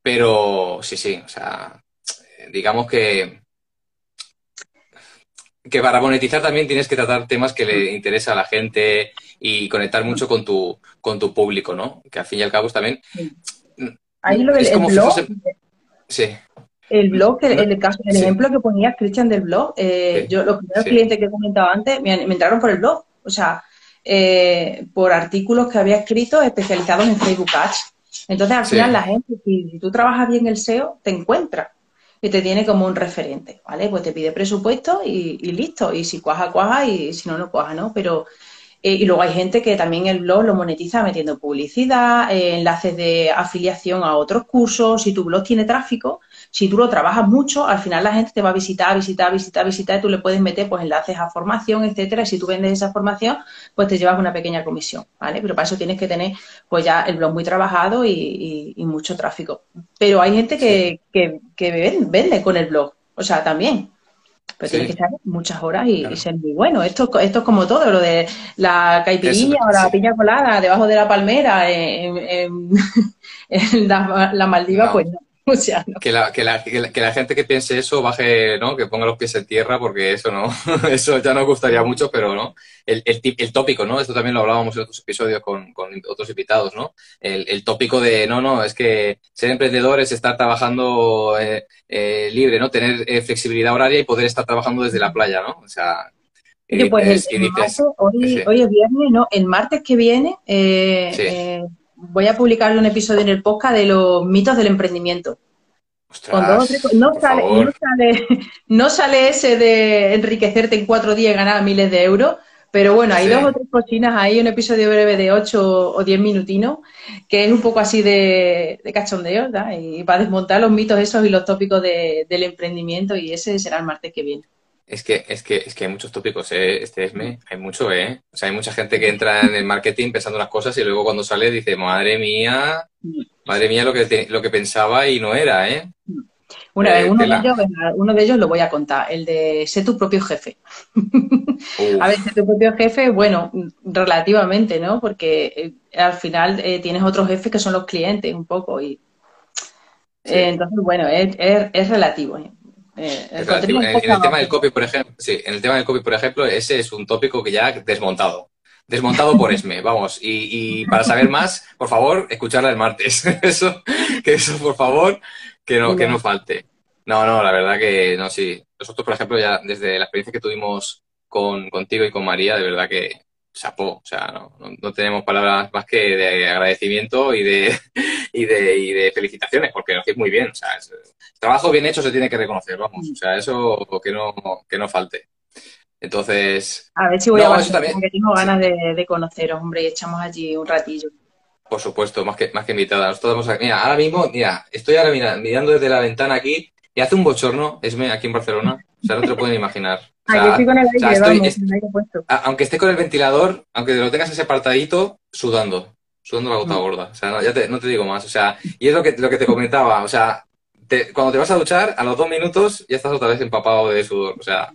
pero sí, sí, o sea, digamos que que para monetizar también tienes que tratar temas que le interesa a la gente y conectar mucho con tu, con tu público, ¿no? Que al fin y al cabo también... Ahí lo del blog... Sí. El blog, el, el, caso, el ejemplo que ponía Christian del blog, eh, yo los primeros clientes que comentaba antes me, entraron por el blog, o sea, eh, por artículos que había escrito especializados en Facebook Ads. Entonces, al final, la gente, si, si, tú trabajas bien el SEO, te encuentra y te tiene como un referente, ¿vale? Pues te pide presupuesto y, listo. Y si cuaja, cuaja y si no, no cuaja, ¿no? Pero, eh, y luego hay gente que también el blog lo monetiza metiendo publicidad, eh, enlaces de afiliación a otros cursos. Si tu blog tiene tráfico, si tú lo trabajas mucho, al final la gente te va a visitar, visitar, visitar, visitar, y tú le puedes meter pues enlaces a formación, etcétera, y si tú vendes esa formación, pues te llevas una pequeña comisión, ¿vale? Pero para eso tienes que tener pues ya el blog muy trabajado y, mucho tráfico. Pero hay gente que, vende con el blog, o sea, también. Pero tiene que estar muchas horas y, ser muy bueno. Esto, esto es como todo, lo de la caipiriña o la piña colada debajo de la palmera en, la, la Maldiva, pues no. que, la, que, la, que, la, gente que piense eso baje, ¿no? Que ponga los pies en tierra porque eso no, eso ya nos gustaría mucho, pero no. El, el, el, tópico, ¿no? Esto también lo hablábamos en otros episodios con, con otros invitados, ¿no? El, el, tópico de, no, no, es que ser emprendedor es estar trabajando eh, eh, libre, ¿no? Tener eh, flexibilidad horaria y poder estar trabajando desde la playa, ¿no? O sea, pues el, hoy, hoy, es viernes, ¿no? El martes que viene eh, voy a publicar un episodio en el podcast de los mitos del emprendimiento. no, sale, no, sale, ese de enriquecerte en cuatro días y ganar miles de euros, pero bueno, hay dos o tres cocinas, hay un episodio breve de ocho o diez minutinos, que es un poco así de, cachondeo, ¿verdad? Y para desmontar los mitos esos y los tópicos del emprendimiento, y ese será el martes que viene. Es que, es que, es que hay muchos tópicos, ¿eh? Este ESME, hay mucho, ¿eh? O sea, hay mucha gente que entra en el marketing pensando las cosas y luego cuando sale dice, madre mía, madre mía lo que, lo que pensaba y no era, ¿eh? uno, de ellos, uno de ellos lo voy a contar, el de ser tu propio jefe. a ver, ser tu propio jefe, bueno, relativamente, ¿no? Porque eh, al final eh, tienes otros jefes que son los clientes un poco y... entonces, bueno, es, es, es relativo. ¿Eh? Eh, en, el tema del copy, por ejemplo, sí, en el tema del copy, por ejemplo, ese es un tópico que ya desmontado. Desmontado por ESME, vamos. Y, para saber más, por favor, escucharla el martes. Eso, que eso, por favor, que no, que no falte. No, no, la verdad que no, sí. Nosotros, por ejemplo, ya desde la experiencia que tuvimos con, contigo y con María, de verdad que chapó. O sea, no, no, tenemos palabras más que de agradecimiento y de, y de, y de felicitaciones, porque lo hacéis muy bien. O sea, trabajo bien hecho se tiene que reconocer, vamos. O sea, eso que no, que no falte. Entonces. A ver si voy a Barcelona, porque tengo ganas de, conoceros, hombre, y echamos allí un ratillo. Por supuesto, más que, más que invitada. Mira, ahora mismo, mira, estoy ahora mirando desde la ventana aquí y hace un bochorno, Esme, aquí en Barcelona. O sea, no te lo pueden imaginar. Aunque esté con el ventilador, aunque lo tengas ese apartadito, sudando, sudando la gota mm. gorda. O sea, no, ya te, no te digo más. O sea, y es lo que, lo que te comentaba. O sea, cuando te vas a duchar, a los dos minutos ya estás otra vez empapado de sudor. O sea,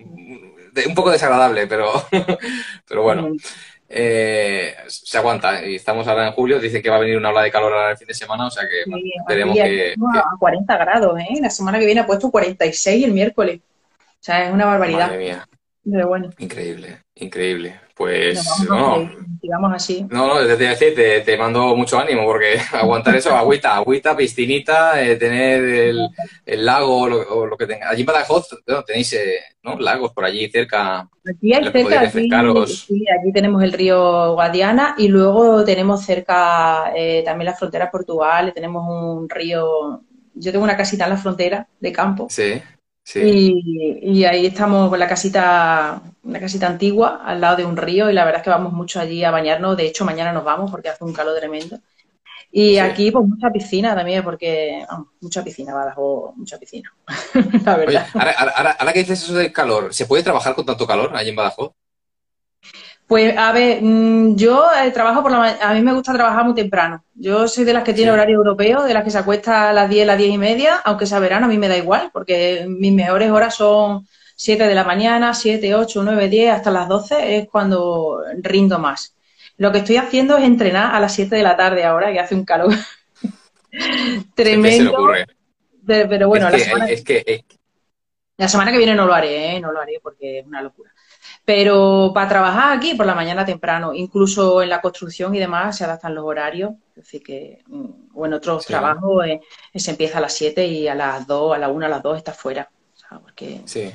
un poco desagradable, pero, pero bueno. Eh, se aguanta. Y estamos ahora en julio, dice que va a venir una ola de calor ahora el fin de semana, o sea que veremos que, A 40 grados, ¿eh? La semana que viene ha puesto 46 el miércoles. O sea, es una barbaridad. Madre mía. Pero bueno. Increíble, increíble. Pues no, digamos así. No, no, desde decir, te, te, mando mucho ánimo porque aguantar eso, agüita, agüita, piscinita, eh, tener el, el lago o lo, que tenga. Allí en Badajoz tenéis eh, ¿no? lagos por allí cerca. Aquí hay cerca, aquí, sí, allí tenemos el río Guadiana y luego tenemos cerca eh, también la frontera Portugal, tenemos un río, yo tengo una casita en la frontera de campo. Sí. Y, ahí estamos con la casita, una casita antigua al lado de un río y la verdad es que vamos mucho allí a bañarnos. De hecho, mañana nos vamos porque hace un calor tremendo. Y aquí, pues mucha piscina también, porque mucha piscina, Badajoz, mucha piscina. la verdad. ahora, ahora, que dices eso del calor, ¿se puede trabajar con tanto calor allí en Badajoz? Pues a ver, mm, yo eh, trabajo por la a mí me gusta trabajar muy temprano. Yo soy de las que tiene horario europeo, de las que se acuesta a las 10, las 10 y media, aunque sea verano, a mí me da igual, porque mis mejores horas son 7 de la mañana, 7, 8, 9, 10, hasta las 12 es cuando rindo más. Lo que estoy haciendo es entrenar a las 7 de la tarde ahora, que hace un calor tremendo. pero bueno, la, semana, que, la semana que viene no lo haré, ¿eh? no lo haré porque es una locura. Pero para trabajar aquí por la mañana temprano, incluso en la construcción y demás, se adaptan los horarios. Así que, mm, o en otros trabajos, eh, se empieza a las 7 y a las 2, a la 1, a las 2 está fuera. Sí.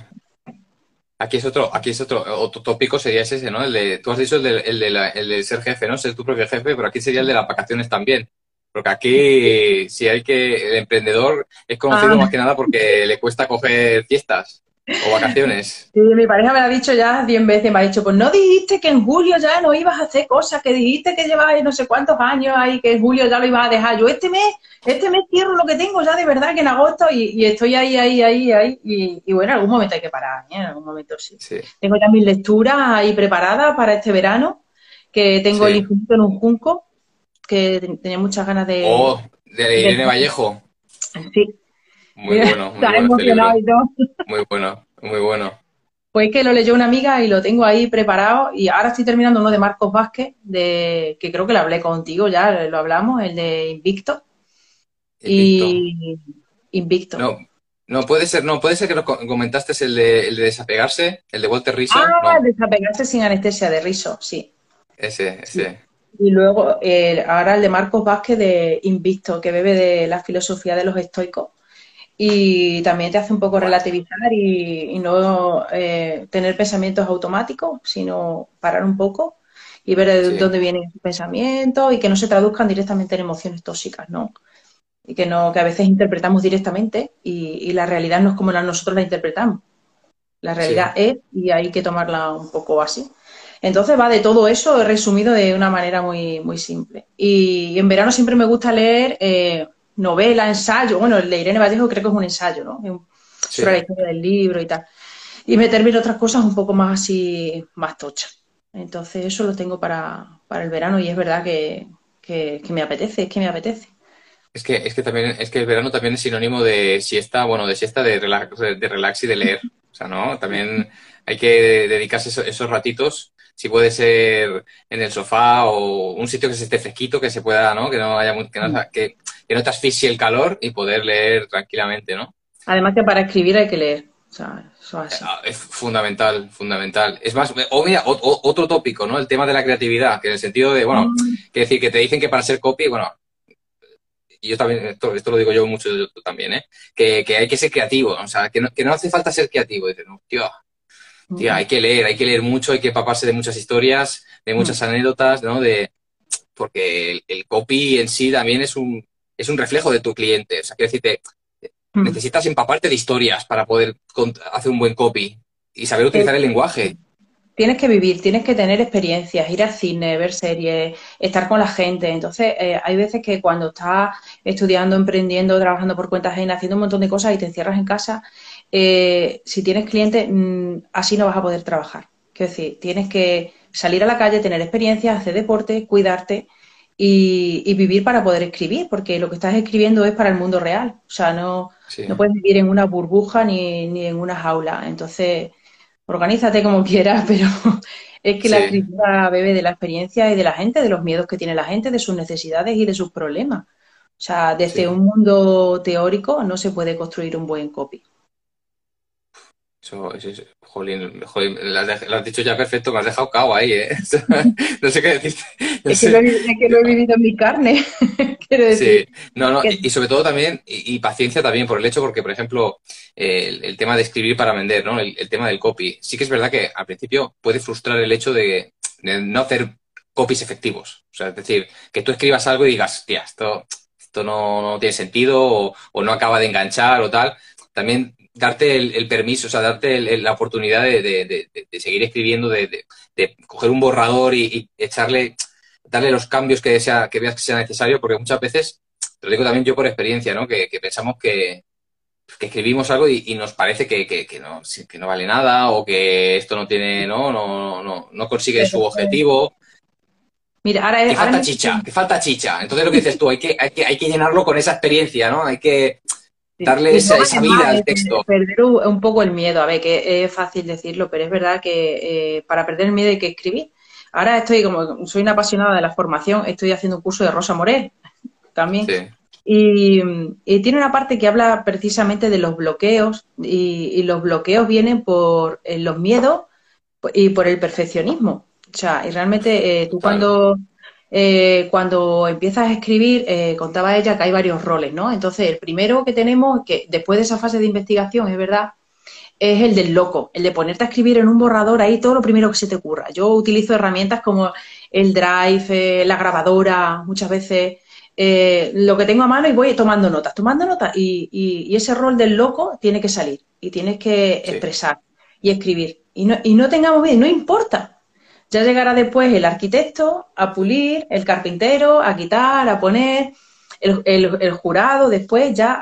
Aquí es otro, aquí es otro, otro tópico sería ese, ¿no? El de, tú has dicho el de, el de, el de ser jefe, ¿no? Ser tu propio jefe, pero aquí sería el de las vacaciones también. Porque aquí, si hay que, el emprendedor es conocido ah. más que nada porque le cuesta coger fiestas. O vacaciones. Sí, mi pareja me lo ha dicho ya diez veces, me ha dicho, pues no dijiste que en julio ya no ibas a hacer cosas, que dijiste que llevabas no sé cuántos años ahí, que en julio ya lo ibas a dejar. Yo este mes, este mes cierro lo que tengo ya de verdad que en agosto y, estoy ahí, ahí, ahí, ahí. Y, bueno, en algún momento hay que parar, ¿eh? en algún momento sí. Tengo ya mis lecturas ahí preparadas para este verano, que tengo el infinito en un junco, que tenía muchas ganas de... Oh, de Irene Vallejo. Sí, muy bueno. Muy Está emocionado y todo. Muy bueno, muy bueno. Pues que lo leyó una amiga y lo tengo ahí preparado y ahora estoy terminando uno de Marcos Vázquez, de, que creo que lo hablé contigo, ya lo hablamos, el de Invicto. Y Invicto. No, no puede ser, no, puede ser que lo comentaste el de, el de desapegarse, el de Walter Riso. Ah, desapegarse sin anestesia de Riso, sí. Ese, ese. Y luego eh, ahora el de Marcos Vázquez de Invicto, que bebe de la filosofía de los estoicos y también te hace un poco relativizar y, no eh, tener pensamientos automáticos, sino parar un poco y ver de dónde vienen esos pensamientos y que no se traduzcan directamente en emociones tóxicas, ¿no? Y que no, que a veces interpretamos directamente y, la realidad no es como nosotros la interpretamos. La realidad es y hay que tomarla un poco así. Entonces va de todo eso resumido de una manera muy, muy simple. Y, en verano siempre me gusta leer eh, novela, ensayo. Bueno, el de Irene Vallejo creo que es un ensayo, ¿no? Sobre la historia del libro y tal. Y meterme en otras cosas un poco más así, más tochas. Entonces, eso lo tengo para, el verano y es verdad que, me apetece, es que me apetece. Es que, es que también, es que el verano también es sinónimo de siesta, bueno, de siesta, de relax, de relax y de leer. O sea, ¿no? También hay que dedicarse esos ratitos si puede ser en el sofá o un sitio que se esté fresquito, que se pueda, ¿no? Que no haya que no, que, que no te asfixie el calor y poder leer tranquilamente, ¿no? Además que para escribir hay que leer. O sea, eso ah, Es fundamental, fundamental. Es más, o mira, otro tópico, ¿no? El tema de la creatividad, que en el sentido de, bueno, mm. que decir, que te dicen que para ser copy, bueno, yo también, esto, esto, lo digo yo mucho también, ¿eh? Que, que, hay que ser creativo, o sea, que no, que no hace falta ser creativo. Dices, no, tío, tío, hay que leer, hay que leer mucho, hay que paparse de muchas historias, de muchas mm. anécdotas, ¿no? De, porque el, copy en sí también es un, es un reflejo de tu cliente. O sea, quiero decirte, hmm. necesitas empaparte de historias para poder hacer un buen copy y saber utilizar el lenguaje. Tienes que vivir, tienes que tener experiencias, ir al cine, ver series, estar con la gente. Entonces, eh, hay veces que cuando estás estudiando, emprendiendo, trabajando por cuenta ajena, haciendo un montón de cosas y te encierras en casa, eh, si tienes clientes, mm, así no vas a poder trabajar. Quiero decir, tienes que salir a la calle, tener experiencia, hacer deporte, cuidarte y, vivir para poder escribir, porque lo que estás escribiendo es para el mundo real. O sea, no, no puedes vivir en una burbuja ni, ni en una jaula. Entonces, organízate como quieras, pero es que la escritura bebe de la experiencia y de la gente, de los miedos que tiene la gente, de sus necesidades y de sus problemas. O sea, desde un mundo teórico no se puede construir un buen copy. Eso, eso, jolín, jolín lo, has, dicho ya perfecto, me has dejado cao ahí, ¿eh? no sé qué decirte. es, que lo he, vivido en mi carne, quiero decir. Sí, no, no, y, sobre todo también, y, paciencia también por el hecho, porque, por ejemplo, el, tema de escribir para vender, ¿no? El, tema del copy. Sí que es verdad que al principio puede frustrar el hecho de, no hacer copies efectivos. O sea, es decir, que tú escribas algo y digas, tía, esto, esto no, no tiene sentido o, o no acaba de enganchar o tal. También darte el, permiso, o sea, darte la oportunidad de, seguir escribiendo, de, coger un borrador y, echarle, darle los cambios que, sea, que veas que sea necesario, porque muchas veces, te lo digo también yo por experiencia, ¿no? Que, pensamos que, escribimos algo y, nos parece que, no, que no vale nada o que esto no tiene, no, no, no, no consigue su objetivo. Mira, ahora, que falta chicha, que falta chicha. Entonces lo que dices tú, hay que, hay que, hay que llenarlo con esa experiencia, ¿no? Hay que, darle esa, vida al texto. Perder un poco el miedo, a ver, que es fácil decirlo, pero es verdad que eh, para perder el miedo hay que escribir. Ahora estoy, como soy una apasionada de la formación, estoy haciendo un curso de Rosa Morel también. Y, tiene una parte que habla precisamente de los bloqueos, y, los bloqueos vienen por eh, los miedos y por el perfeccionismo. O sea, y realmente eh, tú cuando eh, cuando empiezas a escribir, eh, contaba ella que hay varios roles, ¿no? Entonces, el primero que tenemos, que después de esa fase de investigación, es verdad, es el del loco, el de ponerte a escribir en un borrador ahí todo lo primero que se te ocurra. Yo utilizo herramientas como el Drive, eh, la grabadora, muchas veces lo que tengo a mano y voy tomando notas, tomando notas y, ese rol del loco tiene que salir y tienes que expresar y escribir. Y no, y no tengamos miedo, no importa, ya llegará después el arquitecto a pulir, el carpintero a quitar, a poner, el, jurado después ya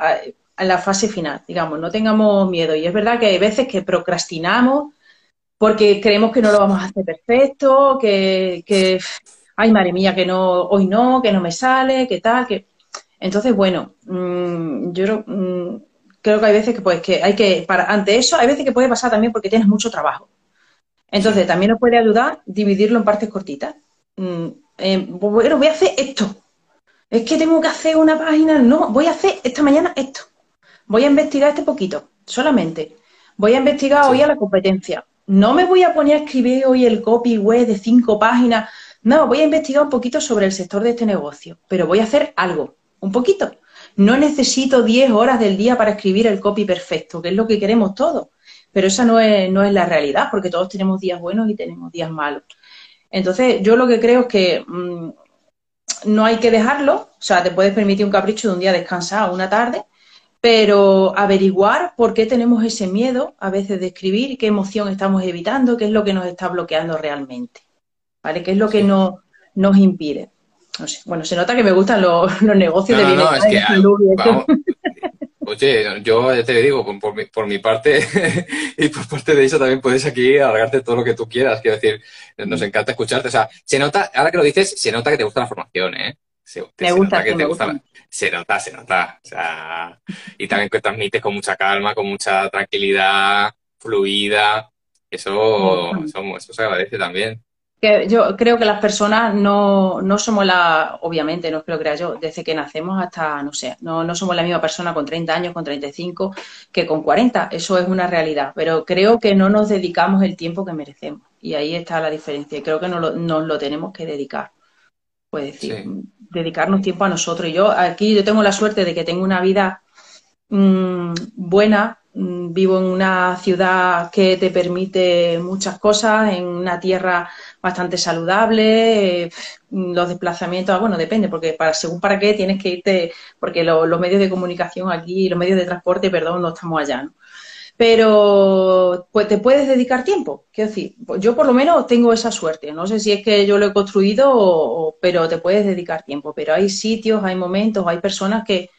a, la fase final, digamos, no tengamos miedo. Y es verdad que hay veces que procrastinamos porque creemos que no lo vamos a hacer perfecto, que, ay, madre mía, que no, hoy no, que no me sale, que tal, que... Entonces, bueno, mm, yo mm, creo que hay veces que, pues, que hay que, para, ante eso, hay veces que puede pasar también porque tienes mucho trabajo. Entonces, también nos puede ayudar dividirlo en partes cortitas. Mm, eh, bueno, voy a hacer esto. Es que tengo que hacer una página. No, voy a hacer esta mañana esto. Voy a investigar este poquito, solamente. Voy a investigar hoy a la competencia. No me voy a poner a escribir hoy el copy web de cinco páginas. No, voy a investigar un poquito sobre el sector de este negocio, pero voy a hacer algo, un poquito. No necesito 10 horas del día para escribir el copy perfecto, que es lo que queremos todos pero esa no es, no es la realidad, porque todos tenemos días buenos y tenemos días malos. Entonces, yo lo que creo es que mm, no hay que dejarlo, o sea, te puedes permitir un capricho de un día descansado, una tarde, pero averiguar por qué tenemos ese miedo a veces de escribir, qué emoción estamos evitando, qué es lo que nos está bloqueando realmente, ¿vale? ¿Qué es lo que no, nos impide? No sé. Bueno, se nota que me gustan los, negocios de bienestar. No, es que, Oye, yo te digo, por, mi, por mi parte y por parte de eso también puedes aquí alargarte todo lo que tú quieras. Quiero decir, nos encanta escucharte. O sea, se nota, ahora que lo dices, se nota que te gusta la formación, ¿eh? Se, me gusta, que te gusta. Se nota, se nota. O sea, y también que transmites con mucha calma, con mucha tranquilidad, fluida. Eso, eso, eso se agradece también yo creo que las personas no, no somos la, obviamente, no es que yo, desde que nacemos hasta, no sé, no, no somos la misma persona con 30 años, con 35, que con 40. Eso es una realidad. Pero creo que no nos dedicamos el tiempo que merecemos. Y ahí está la diferencia. Y creo que nos lo, nos lo tenemos que dedicar. Pues decir, dedicarnos tiempo a nosotros. Y yo aquí yo tengo la suerte de que tengo una vida mm, buena, vivo en una ciudad que te permite muchas cosas, en una tierra bastante saludable, eh, los desplazamientos, bueno, depende, porque para según para qué tienes que irte, porque los medios de comunicación aquí, los medios de transporte, perdón, no estamos allá, ¿no? Pero pues te puedes dedicar tiempo, quiero decir, yo por lo menos tengo esa suerte, no sé si es que yo lo he construido, pero te puedes dedicar tiempo, pero hay sitios, hay momentos, hay personas que,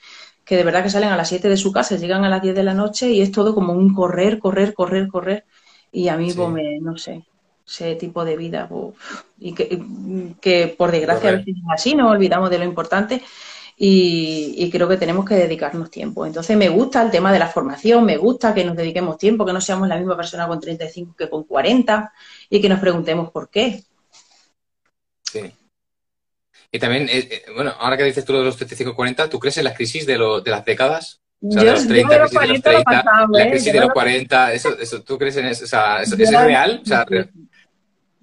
que de verdad que salen a las 7 de su casa, llegan a las 10 de la noche y es todo como un correr, correr, correr, correr. Y a mí, pues, me, no sé, ese tipo de vida. y que, por desgracia a veces es así, nos olvidamos de lo importante y, creo que tenemos que dedicarnos tiempo. Entonces me gusta el tema de la formación, me gusta que nos dediquemos tiempo, que no seamos la misma persona con 35 que con 40 y que nos preguntemos por qué. Y también, eh, eh, bueno, ahora que dices tú de los 35-40, ¿tú crees en las crisis de, de las décadas? O sea, de los 30, crisis de los 30, la ¿eh? crisis de los 40, eso, eso, ¿tú crees en eso? O sea, ¿eso, es real? O sea,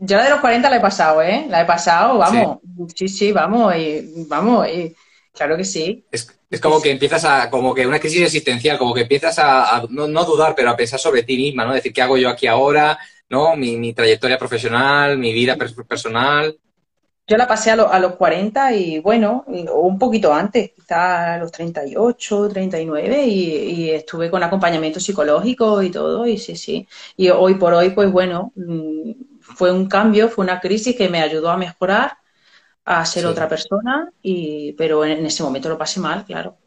yo la de los 40 la he pasado, ¿eh? La he pasado, vamos. Sí, sí, vamos, y, vamos, y, claro que sí. Es, es como que empiezas a, como que una crisis existencial, como que empiezas a, no, no, dudar, pero a pensar sobre ti misma, ¿no? Decir, ¿qué hago yo aquí ahora? ¿No? Mi, mi trayectoria profesional, mi vida personal. Yo la pasé a, a los 40 y bueno, o un poquito antes, quizás a los 38, 39 y, y estuve con acompañamiento psicológico y todo y sí, sí. Y hoy por hoy, pues bueno, mm, fue un cambio, fue una crisis que me ayudó a mejorar, a ser otra persona, y, pero en, ese momento lo pasé mal, claro.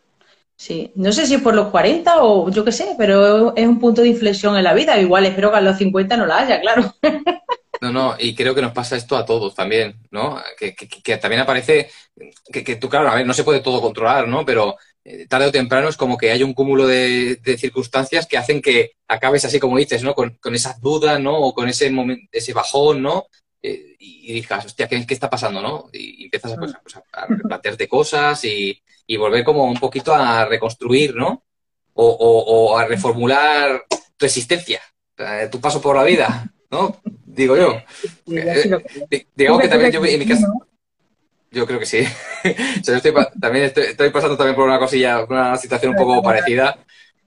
Sí, no sé si es por los 40 o yo qué sé, pero es un punto de inflexión en la vida. Igual espero que a los 50 no la haya, claro. No, no, y creo que nos pasa esto a todos también, ¿no? Que, también aparece que, tú, claro, a ver, no se puede todo controlar, ¿no? Pero eh, tarde o temprano es como que hay un cúmulo de, circunstancias que hacen que acabes así como dices, ¿no? Con, esas dudas, ¿no? O con ese momento, ese bajón, ¿no? Eh, y, digas, hostia, ¿qué, está pasando, no? Y, empiezas a, pues, pues, replantearte cosas y, volver como un poquito a reconstruir, ¿no? O, a reformular tu existencia, tu paso por la vida, ¿no? Digo yo. Eh, digamos que también yo en mi caso... Yo creo que sí. estoy, también estoy, pasando también por una cosilla, una situación un poco parecida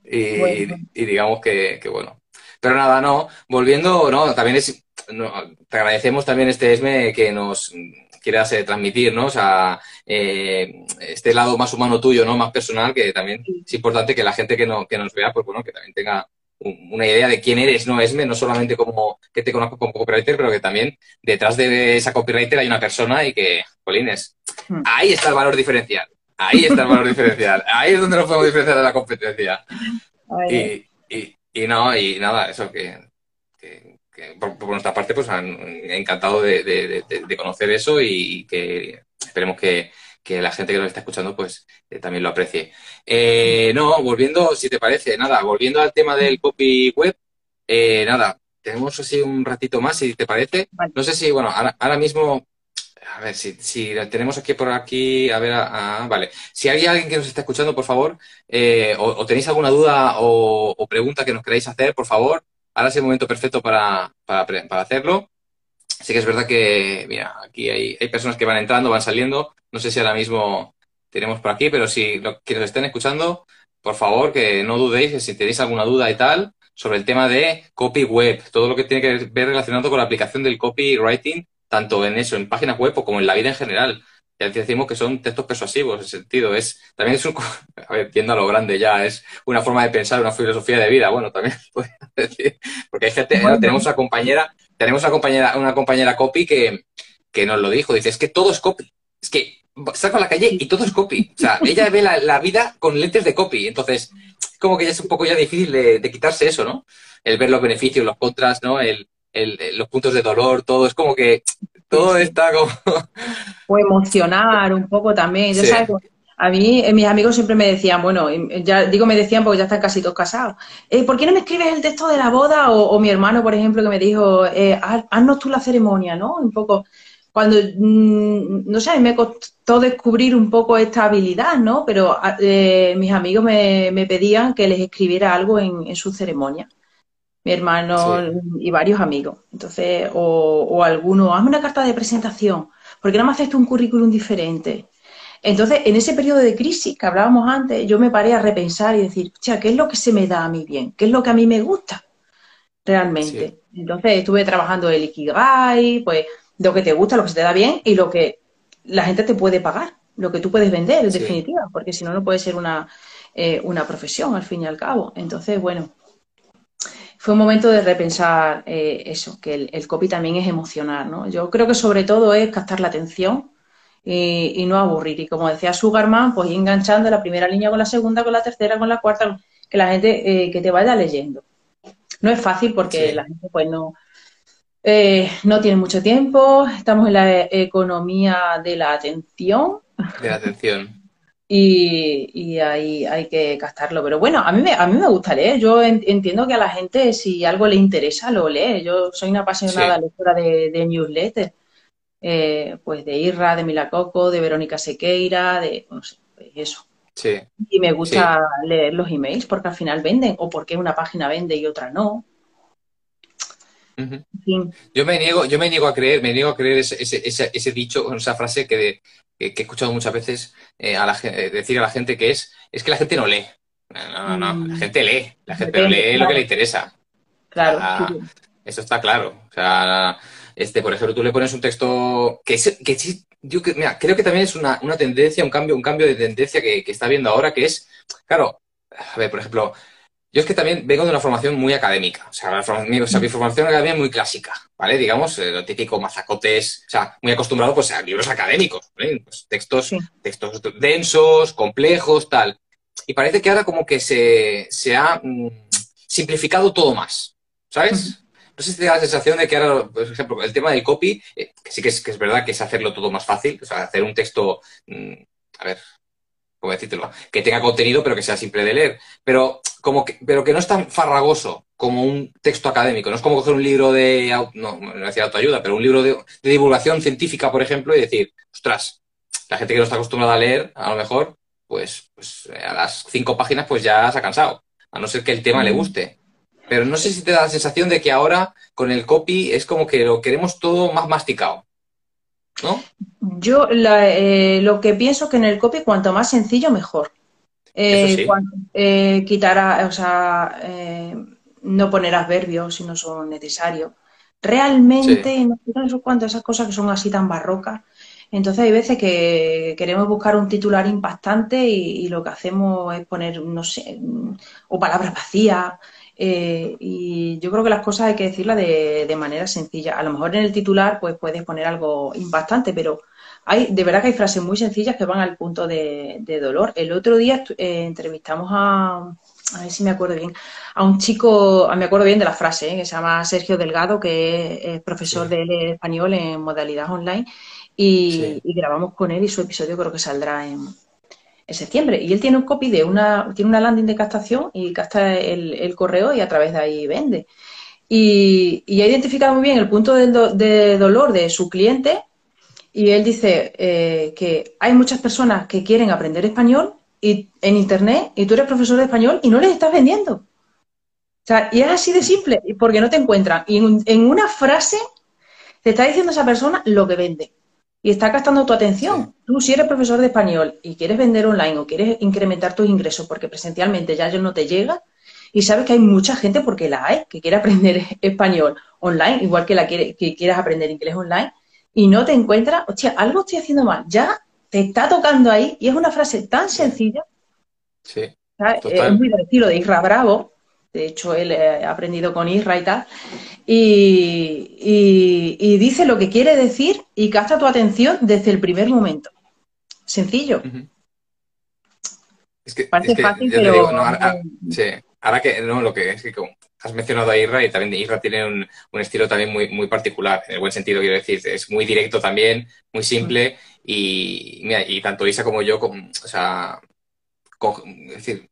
y, digamos que, bueno. Pero nada, no. Volviendo, no, también es, te agradecemos también este ESME que nos quieras eh, transmitir, ¿no? O sea, eh, este lado más humano tuyo, ¿no? Más personal, que también es importante que la gente que, no, que nos vea, pues bueno, que también tenga una idea de quién eres, ¿no? Esme, no solamente como que te conozco como copywriter, pero que también detrás de esa copywriter hay una persona y que, Polines, hmm. ahí está el valor diferencial. Ahí está el valor diferencial. Ahí es donde nos podemos diferenciar de la competencia. Y, y, no, y nada, eso que, por, nuestra parte, pues han encantado de conocer eso y que esperemos que, que la gente que nos está escuchando pues eh, también lo aprecie. Eh, no, volviendo, si te parece, nada, volviendo al tema del copy web, eh, nada, tenemos así un ratito más, si te parece. No sé si, bueno, ahora, mismo, a ver, si, si tenemos aquí por aquí, a ver, vale. Si hay alguien que nos está escuchando, por favor, o, tenéis alguna duda o, pregunta que nos queráis hacer, por favor, ahora es el momento perfecto para, para, para hacerlo. Sí que es verdad que, mira, aquí hay, hay personas que van entrando, van saliendo. No sé si ahora mismo tenemos por aquí, pero si lo, quienes estén escuchando, por favor, que no dudéis que si tenéis alguna duda y tal sobre el tema de copy web, todo lo que tiene que ver relacionado con la aplicación del copywriting, tanto en eso, en páginas web o como en la vida en general. Ya decimos que son textos persuasivos, en sentido, es, también es un, a ver, tiendo a lo grande ya, es una forma de pensar, una filosofía de vida, bueno, también decir, porque hay gente, tenemos una compañera, tenemos una compañera, una compañera copy que, que nos lo dijo, dice, es que todo es copy, es que saco a la calle y todo es copy, o sea, ella ve la, la vida con lentes de copy, entonces, como que ya es un poco ya difícil de, de quitarse eso, ¿no? El ver los beneficios, los contras, ¿no? El, el, los puntos de dolor, todo, es como que todo está como... O emocionar un poco también. A mí, eh, mis amigos siempre me decían, bueno, ya digo me decían porque ya están casi todos casados, eh, ¿por qué no me escribes el texto de la boda? O, mi hermano, por ejemplo, que me dijo, eh, haznos tú la ceremonia, ¿no? Un poco, cuando, mm, no sé, me costó descubrir un poco esta habilidad, ¿no? Pero mis amigos me, me, pedían que les escribiera algo en, en su ceremonia mi hermano y varios amigos. Entonces, o, o alguno, hazme una carta de presentación, porque no me haces tú un currículum diferente? Entonces, en ese periodo de crisis que hablábamos antes, yo me paré a repensar y decir, sea, ¿qué es lo que se me da a mí bien? ¿Qué es lo que a mí me gusta realmente? Entonces, estuve trabajando el Ikigai, pues lo que te gusta, lo que se te da bien y lo que la gente te puede pagar, lo que tú puedes vender, en definitiva, porque si no, no puede ser una, eh, una profesión al fin y al cabo. Entonces, bueno, fue un momento de repensar eh, eso, que el, copy también es emocionar, ¿no? Yo creo que sobre todo es captar la atención y, no aburrir. Y como decía Sugarman, pues enganchando la primera línea con la segunda, con la tercera, con la cuarta, que la gente eh, que te vaya leyendo. No es fácil porque la gente pues no, no tiene mucho tiempo, estamos en la economía de la atención. De la atención y, ahí hay que gastarlo. Pero bueno, a mí me, a mí me gusta leer. Yo entiendo que a la gente, si algo le interesa, lo lee. Yo soy una apasionada lectora de, de newsletters. Eh, pues de Irra, de Milacoco, de Verónica Sequeira, de no sé, pues eso. Sí. Y me gusta leer los emails porque al final venden, o porque una página vende y otra no. Yo me niego, yo me niego a creer, me niego a creer ese, ese, ese, dicho, esa frase que, que, he escuchado muchas veces eh, a la, eh, decir a la gente que es, es que la gente no lee. No, no, no, la mm. gente lee, la gente lee lo que le interesa. Claro. eso está claro. O sea, este, por ejemplo, tú le pones un texto que, que yo mira, creo que también es una, una, tendencia, un cambio, un cambio de tendencia que, que está viendo ahora, que es, claro, a ver, por ejemplo, yo es que también vengo de una formación muy académica, o sea, mi, o sea, mi formación académica es muy clásica, ¿vale? Digamos, eh, lo típico mazacotes, o sea, muy acostumbrado pues a libros académicos, ¿vale? Pues, textos, textos densos, complejos, tal. Y parece que ahora como que se, se ha mm, simplificado todo más, ¿sabes? No sé si te da la sensación de que ahora, por ejemplo, el tema del copy, eh, que sí que es, que es verdad que es hacerlo todo más fácil, o sea, hacer un texto, mm, a ver, ¿cómo decírtelo? Que tenga contenido pero que sea simple de leer. Pero como que, pero que no es tan farragoso como un texto académico. No es como coger un libro de, no, no decía autoayuda, pero un libro de, divulgación científica, por ejemplo, y decir, ostras, la gente que no está acostumbrada a leer, a lo mejor, pues, pues a las cinco páginas pues ya se ha cansado, a no ser que el tema le guste. Pero no sé si te da la sensación de que ahora con el copy es como que lo queremos todo más masticado. ¿No? Yo eh, lo que pienso que en el copy cuanto más sencillo mejor. Eh, eh, quitar, o sea, eh, no poner adverbios si no son necesarios. Realmente, no sé cuánto esas cosas que son así tan barrocas. Entonces hay veces que queremos buscar un titular impactante y, lo que hacemos es poner, no sé, o palabras vacías. Y yo creo que las cosas hay que decirlas de, de, manera sencilla. A lo mejor en el titular pues puedes poner algo impactante, pero hay, de verdad que hay frases muy sencillas que van al punto de, dolor. El otro día eh, entrevistamos a, a ver si me acuerdo bien, a un chico, me acuerdo bien de la frase, eh, que se llama Sergio Delgado, que es, profesor de español en modalidad online, y, grabamos con él y su episodio creo que saldrá en, septiembre. Y él tiene un copy de una, tiene una landing de captación y capta el, correo y a través de ahí vende. Y, ha identificado muy bien el punto de dolor de su cliente y él dice eh, que hay muchas personas que quieren aprender español y, en Internet y tú eres profesor de español y no les estás vendiendo. O sea, y es así de simple, porque no te encuentran. Y en, una frase te está diciendo esa persona lo que vende. Y está gastando tu atención. Tú, si eres profesor de español y quieres vender online o quieres incrementar tus ingresos porque presencialmente ya no te llega, y sabes que hay mucha gente, porque la hay, que quiere aprender español online, igual que la quiere, que quieras aprender inglés online, y no te encuentras, hostia, algo estoy haciendo mal, ya te está tocando ahí y es una frase tan sencilla. Sí. Es muy del estilo de Isra Bravo, de hecho él eh, ha aprendido con Isra y tal, y, dice lo que quiere decir y capta tu atención desde el primer momento. Sencillo. Es que, Parece fácil, pero... sí. Ahora que, no, lo que es que has mencionado a Irra y también Irra tiene un, estilo también muy, muy particular, en el buen sentido quiero decir, es muy directo también, muy simple y, mira, y tanto Isa como yo, o sea, es decir,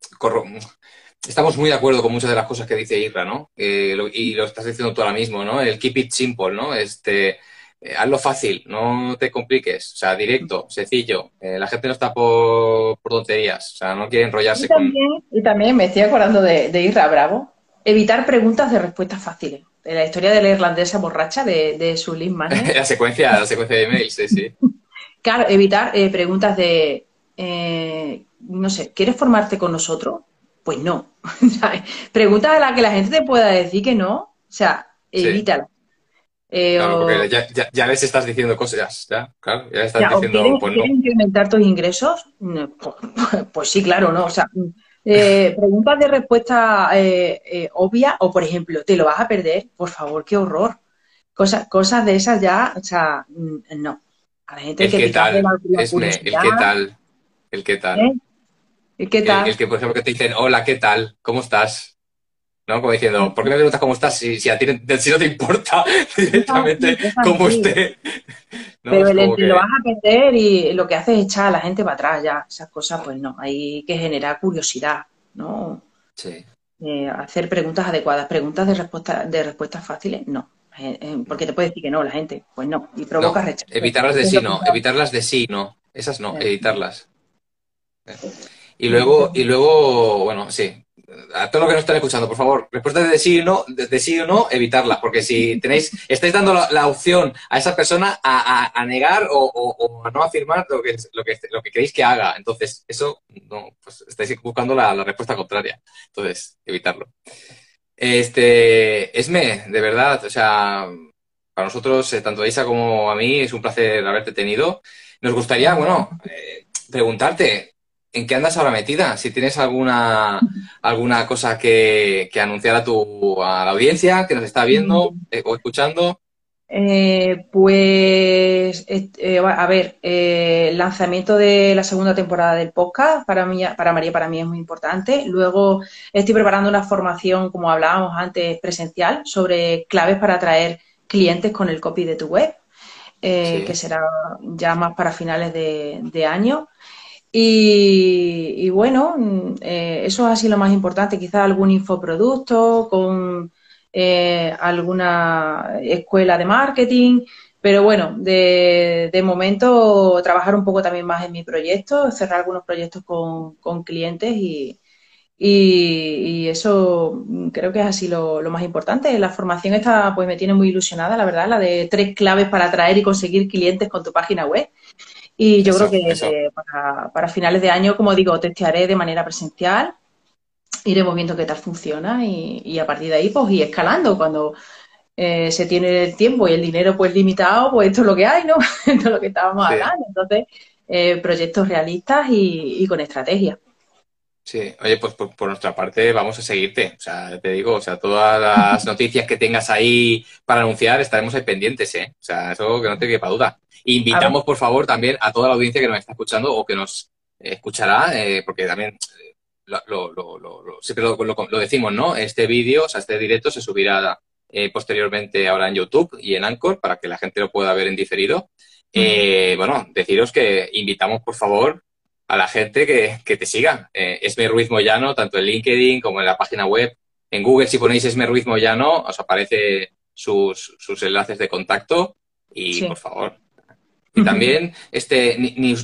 estamos muy de acuerdo con muchas de las cosas que dice Irra, ¿no? Eh, y lo estás diciendo tú ahora mismo, ¿no? El keep it simple, ¿no? Este, eh, hazlo fácil, no te compliques, o sea, directo, sencillo. Eh, la gente no está por, tonterías, o sea, no quiere enrollarse y también, con... Y también me estoy acordando de, de Irra Bravo, evitar preguntas de respuestas fáciles. De la historia de la irlandesa borracha de, de su la secuencia, la secuencia de emails, sí, sí. claro, evitar eh, preguntas de, eh, no sé, ¿quieres formarte con nosotros? Pues no. preguntas a las que la gente te pueda decir que no, o sea, evítala. Eh, claro, porque ya, ya, les estás diciendo cosas, ya, claro, ya estás diciendo, pues no. incrementar tus ingresos? Pues, pues, sí, claro, ¿no? O sea, eh, preguntas de respuesta eh, obvia o, por ejemplo, ¿te lo vas a perder? Por favor, qué horror. Cosas, cosas de esas ya, o sea, mm, no. A la gente el que, tal, el qué tal, el qué tal. ¿El qué tal? el que, por ejemplo, que te dicen, hola, ¿qué tal? ¿Cómo estás? ¿no? Como diciendo, ¿por qué me preguntas cómo estás si, si, a ti, si no te importa directamente cómo esté? Pero el, lo vas a perder y lo que hace es echar a la gente para atrás ya. Esas cosas, pues no, hay que generar curiosidad, ¿no? Sí. Eh, hacer preguntas adecuadas. Preguntas de, respuesta, de respuestas fáciles, no. Eh, eh, porque te puede decir que no la gente. Pues no. Y provoca rechazo. Evitarlas de sí, no. Evitarlas de sí, no. Esas no, evitarlas. Y luego, y luego, bueno, sí, a todos los que nos están escuchando, por favor, respuestas de sí o no, de, sí o no, evitarlas, porque si tenéis, estáis dando la, opción a esa persona a, negar o, a no afirmar lo que, lo, que, lo que queréis que haga, entonces eso, no, pues estáis buscando la, respuesta contraria, entonces, evitarlo. Este, Esme, de verdad, o sea, para nosotros, eh, tanto a Isa como a mí, es un placer haberte tenido. Nos gustaría, bueno, eh, preguntarte, ¿En qué andas ahora metida? Si tienes alguna, alguna cosa que, anunciar a, tu, a la audiencia que nos está viendo eh, o escuchando. Eh, pues, eh, a ver, el lanzamiento de la segunda temporada del podcast para, mí, para María para mí es muy importante. Luego estoy preparando una formación, como hablábamos antes, presencial sobre claves para atraer clientes con el copy de tu web, que será ya más para finales de, de año. Y, bueno, eh, eso es así lo más importante, quizás algún infoproducto con eh, alguna escuela de marketing, pero bueno, de, momento trabajar un poco también más en mi proyecto, cerrar algunos proyectos con, clientes y, eso creo que es así lo, lo, más importante. La formación esta pues me tiene muy ilusionada, la verdad, la de tres claves para atraer y conseguir clientes con tu página web. Y yo creo que para, finales de año, como digo, testearé de manera presencial, iremos viendo qué tal funciona y, a partir de ahí, pues, ir escalando. Cuando eh, se tiene el tiempo y el dinero, pues, limitado, pues esto es lo que hay, ¿no? esto es lo que estábamos hablando. Entonces, eh, proyectos realistas y, con estrategia. Sí, oye, pues por, por, nuestra parte vamos a seguirte. O sea, te digo, o sea, todas las noticias que tengas ahí para anunciar estaremos ahí pendientes, ¿eh? O sea, eso que no te quepa duda. Invitamos, por favor, también a toda la audiencia que nos está escuchando o que nos escuchará, eh, porque también eh, lo, lo, lo, siempre lo, decimos, ¿no? Este vídeo, o sea, este directo se subirá eh, posteriormente ahora en YouTube y en Anchor para que la gente lo pueda ver en diferido. bueno, deciros que invitamos, por favor, a la gente que, que te siga. Esme Ruiz Moyano, tanto en LinkedIn como en la página web. En Google, si ponéis Esme Ruiz Moyano, os aparece sus, sus enlaces de contacto. Y por favor, y también este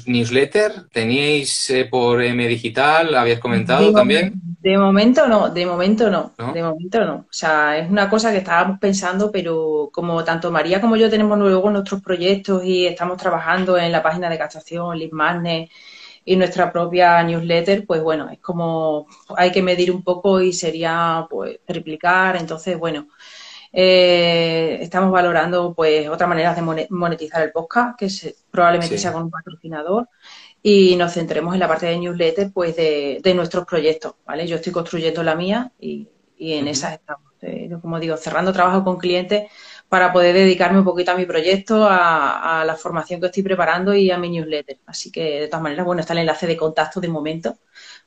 newsletter, ¿teníais eh, por M Digital? ¿Habías comentado también? De momento no, de momento no, de momento no. O sea, es una cosa que estábamos pensando, pero como tanto María como yo tenemos luego nuestros proyectos y estamos trabajando en la página de captación, Lead Magnet y nuestra propia newsletter, pues bueno, es como hay que medir un poco y sería pues triplicar, entonces bueno, eh, estamos valorando pues otras maneras de monetizar el podcast, que probablemente sea con un patrocinador, y nos centremos en la parte de newsletter pues de, nuestros proyectos, ¿vale? Yo estoy construyendo la mía y, en esas estamos. Eh, como digo, cerrando trabajo con clientes para poder dedicarme un poquito a mi proyecto, a, la formación que estoy preparando y a mi newsletter. Así que, de todas maneras, bueno, está el enlace de contacto de momento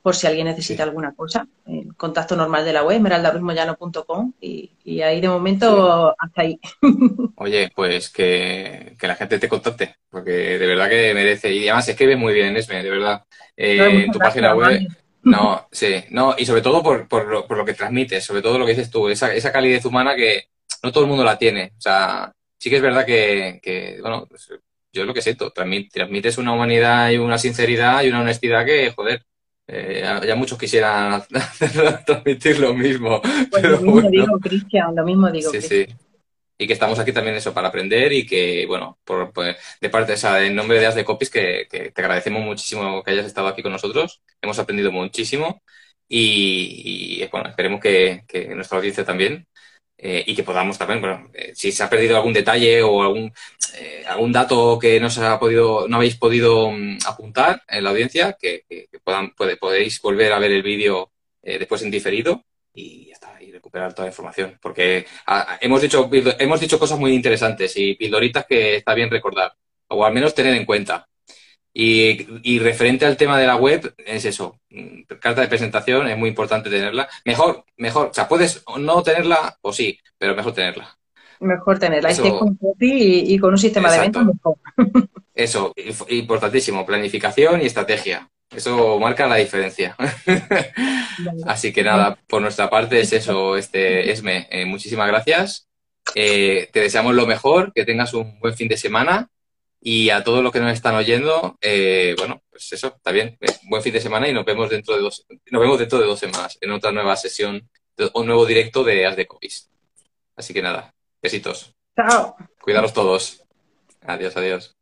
por si alguien necesita alguna cosa. El contacto normal de la web, esmeraldarruizmoyano.com y, y ahí de momento hasta ahí. Oye, pues que, la gente te contacte, porque de verdad que merece. Y además escribe muy bien, Esme, de verdad. Eh, en tu página web. No, sí, no, y sobre todo por, por, lo, por lo que transmites, sobre todo lo que dices tú, esa, esa calidez humana que no todo el mundo la tiene. O sea, sí que es verdad que, que bueno, pues, yo es lo que siento, transmites una humanidad y una sinceridad y una honestidad que, joder, eh, ya muchos quisieran transmitir lo mismo. Pues lo mismo digo, Cristian, lo mismo digo. Sí, sí. y que estamos aquí también eso para aprender y que, bueno, por, pues, de parte, o en nombre de As de Copies, que, te agradecemos muchísimo que hayas estado aquí con nosotros. Hemos aprendido muchísimo y, bueno, esperemos que, nuestra audiencia también eh, y que podamos también, bueno, eh, si se ha perdido algún detalle o algún, eh, algún dato que no se ha podido, no habéis podido mm, apuntar en la audiencia, que, puedan, puede, podéis volver a ver el vídeo después en diferido y ya está, y recuperar toda la información. Porque hemos, dicho, hemos dicho cosas muy interesantes y pildoritas que está bien recordar, o al menos tener en cuenta. Y, referente al tema de la web, es eso, carta de presentación, es muy importante tenerla. Mejor, mejor, o sea, puedes no tenerla o sí, pero mejor tenerla. Mejor tenerla, eso, con y, y, con un sistema de venta mejor. Eso, importantísimo, planificación y estrategia. Eso marca la diferencia. Así que nada, por nuestra parte es eso, este Esme. Eh, muchísimas gracias. Eh, te deseamos lo mejor, que tengas un buen fin de semana. Y a todos los que nos están oyendo, eh, bueno, pues eso, está bien. buen fin de semana y nos vemos dentro de dos, nos vemos dentro de dos semanas en otra nueva sesión, un nuevo directo de As de Copies. Así que nada, besitos. Chao. Cuidaros todos. Adiós, adiós.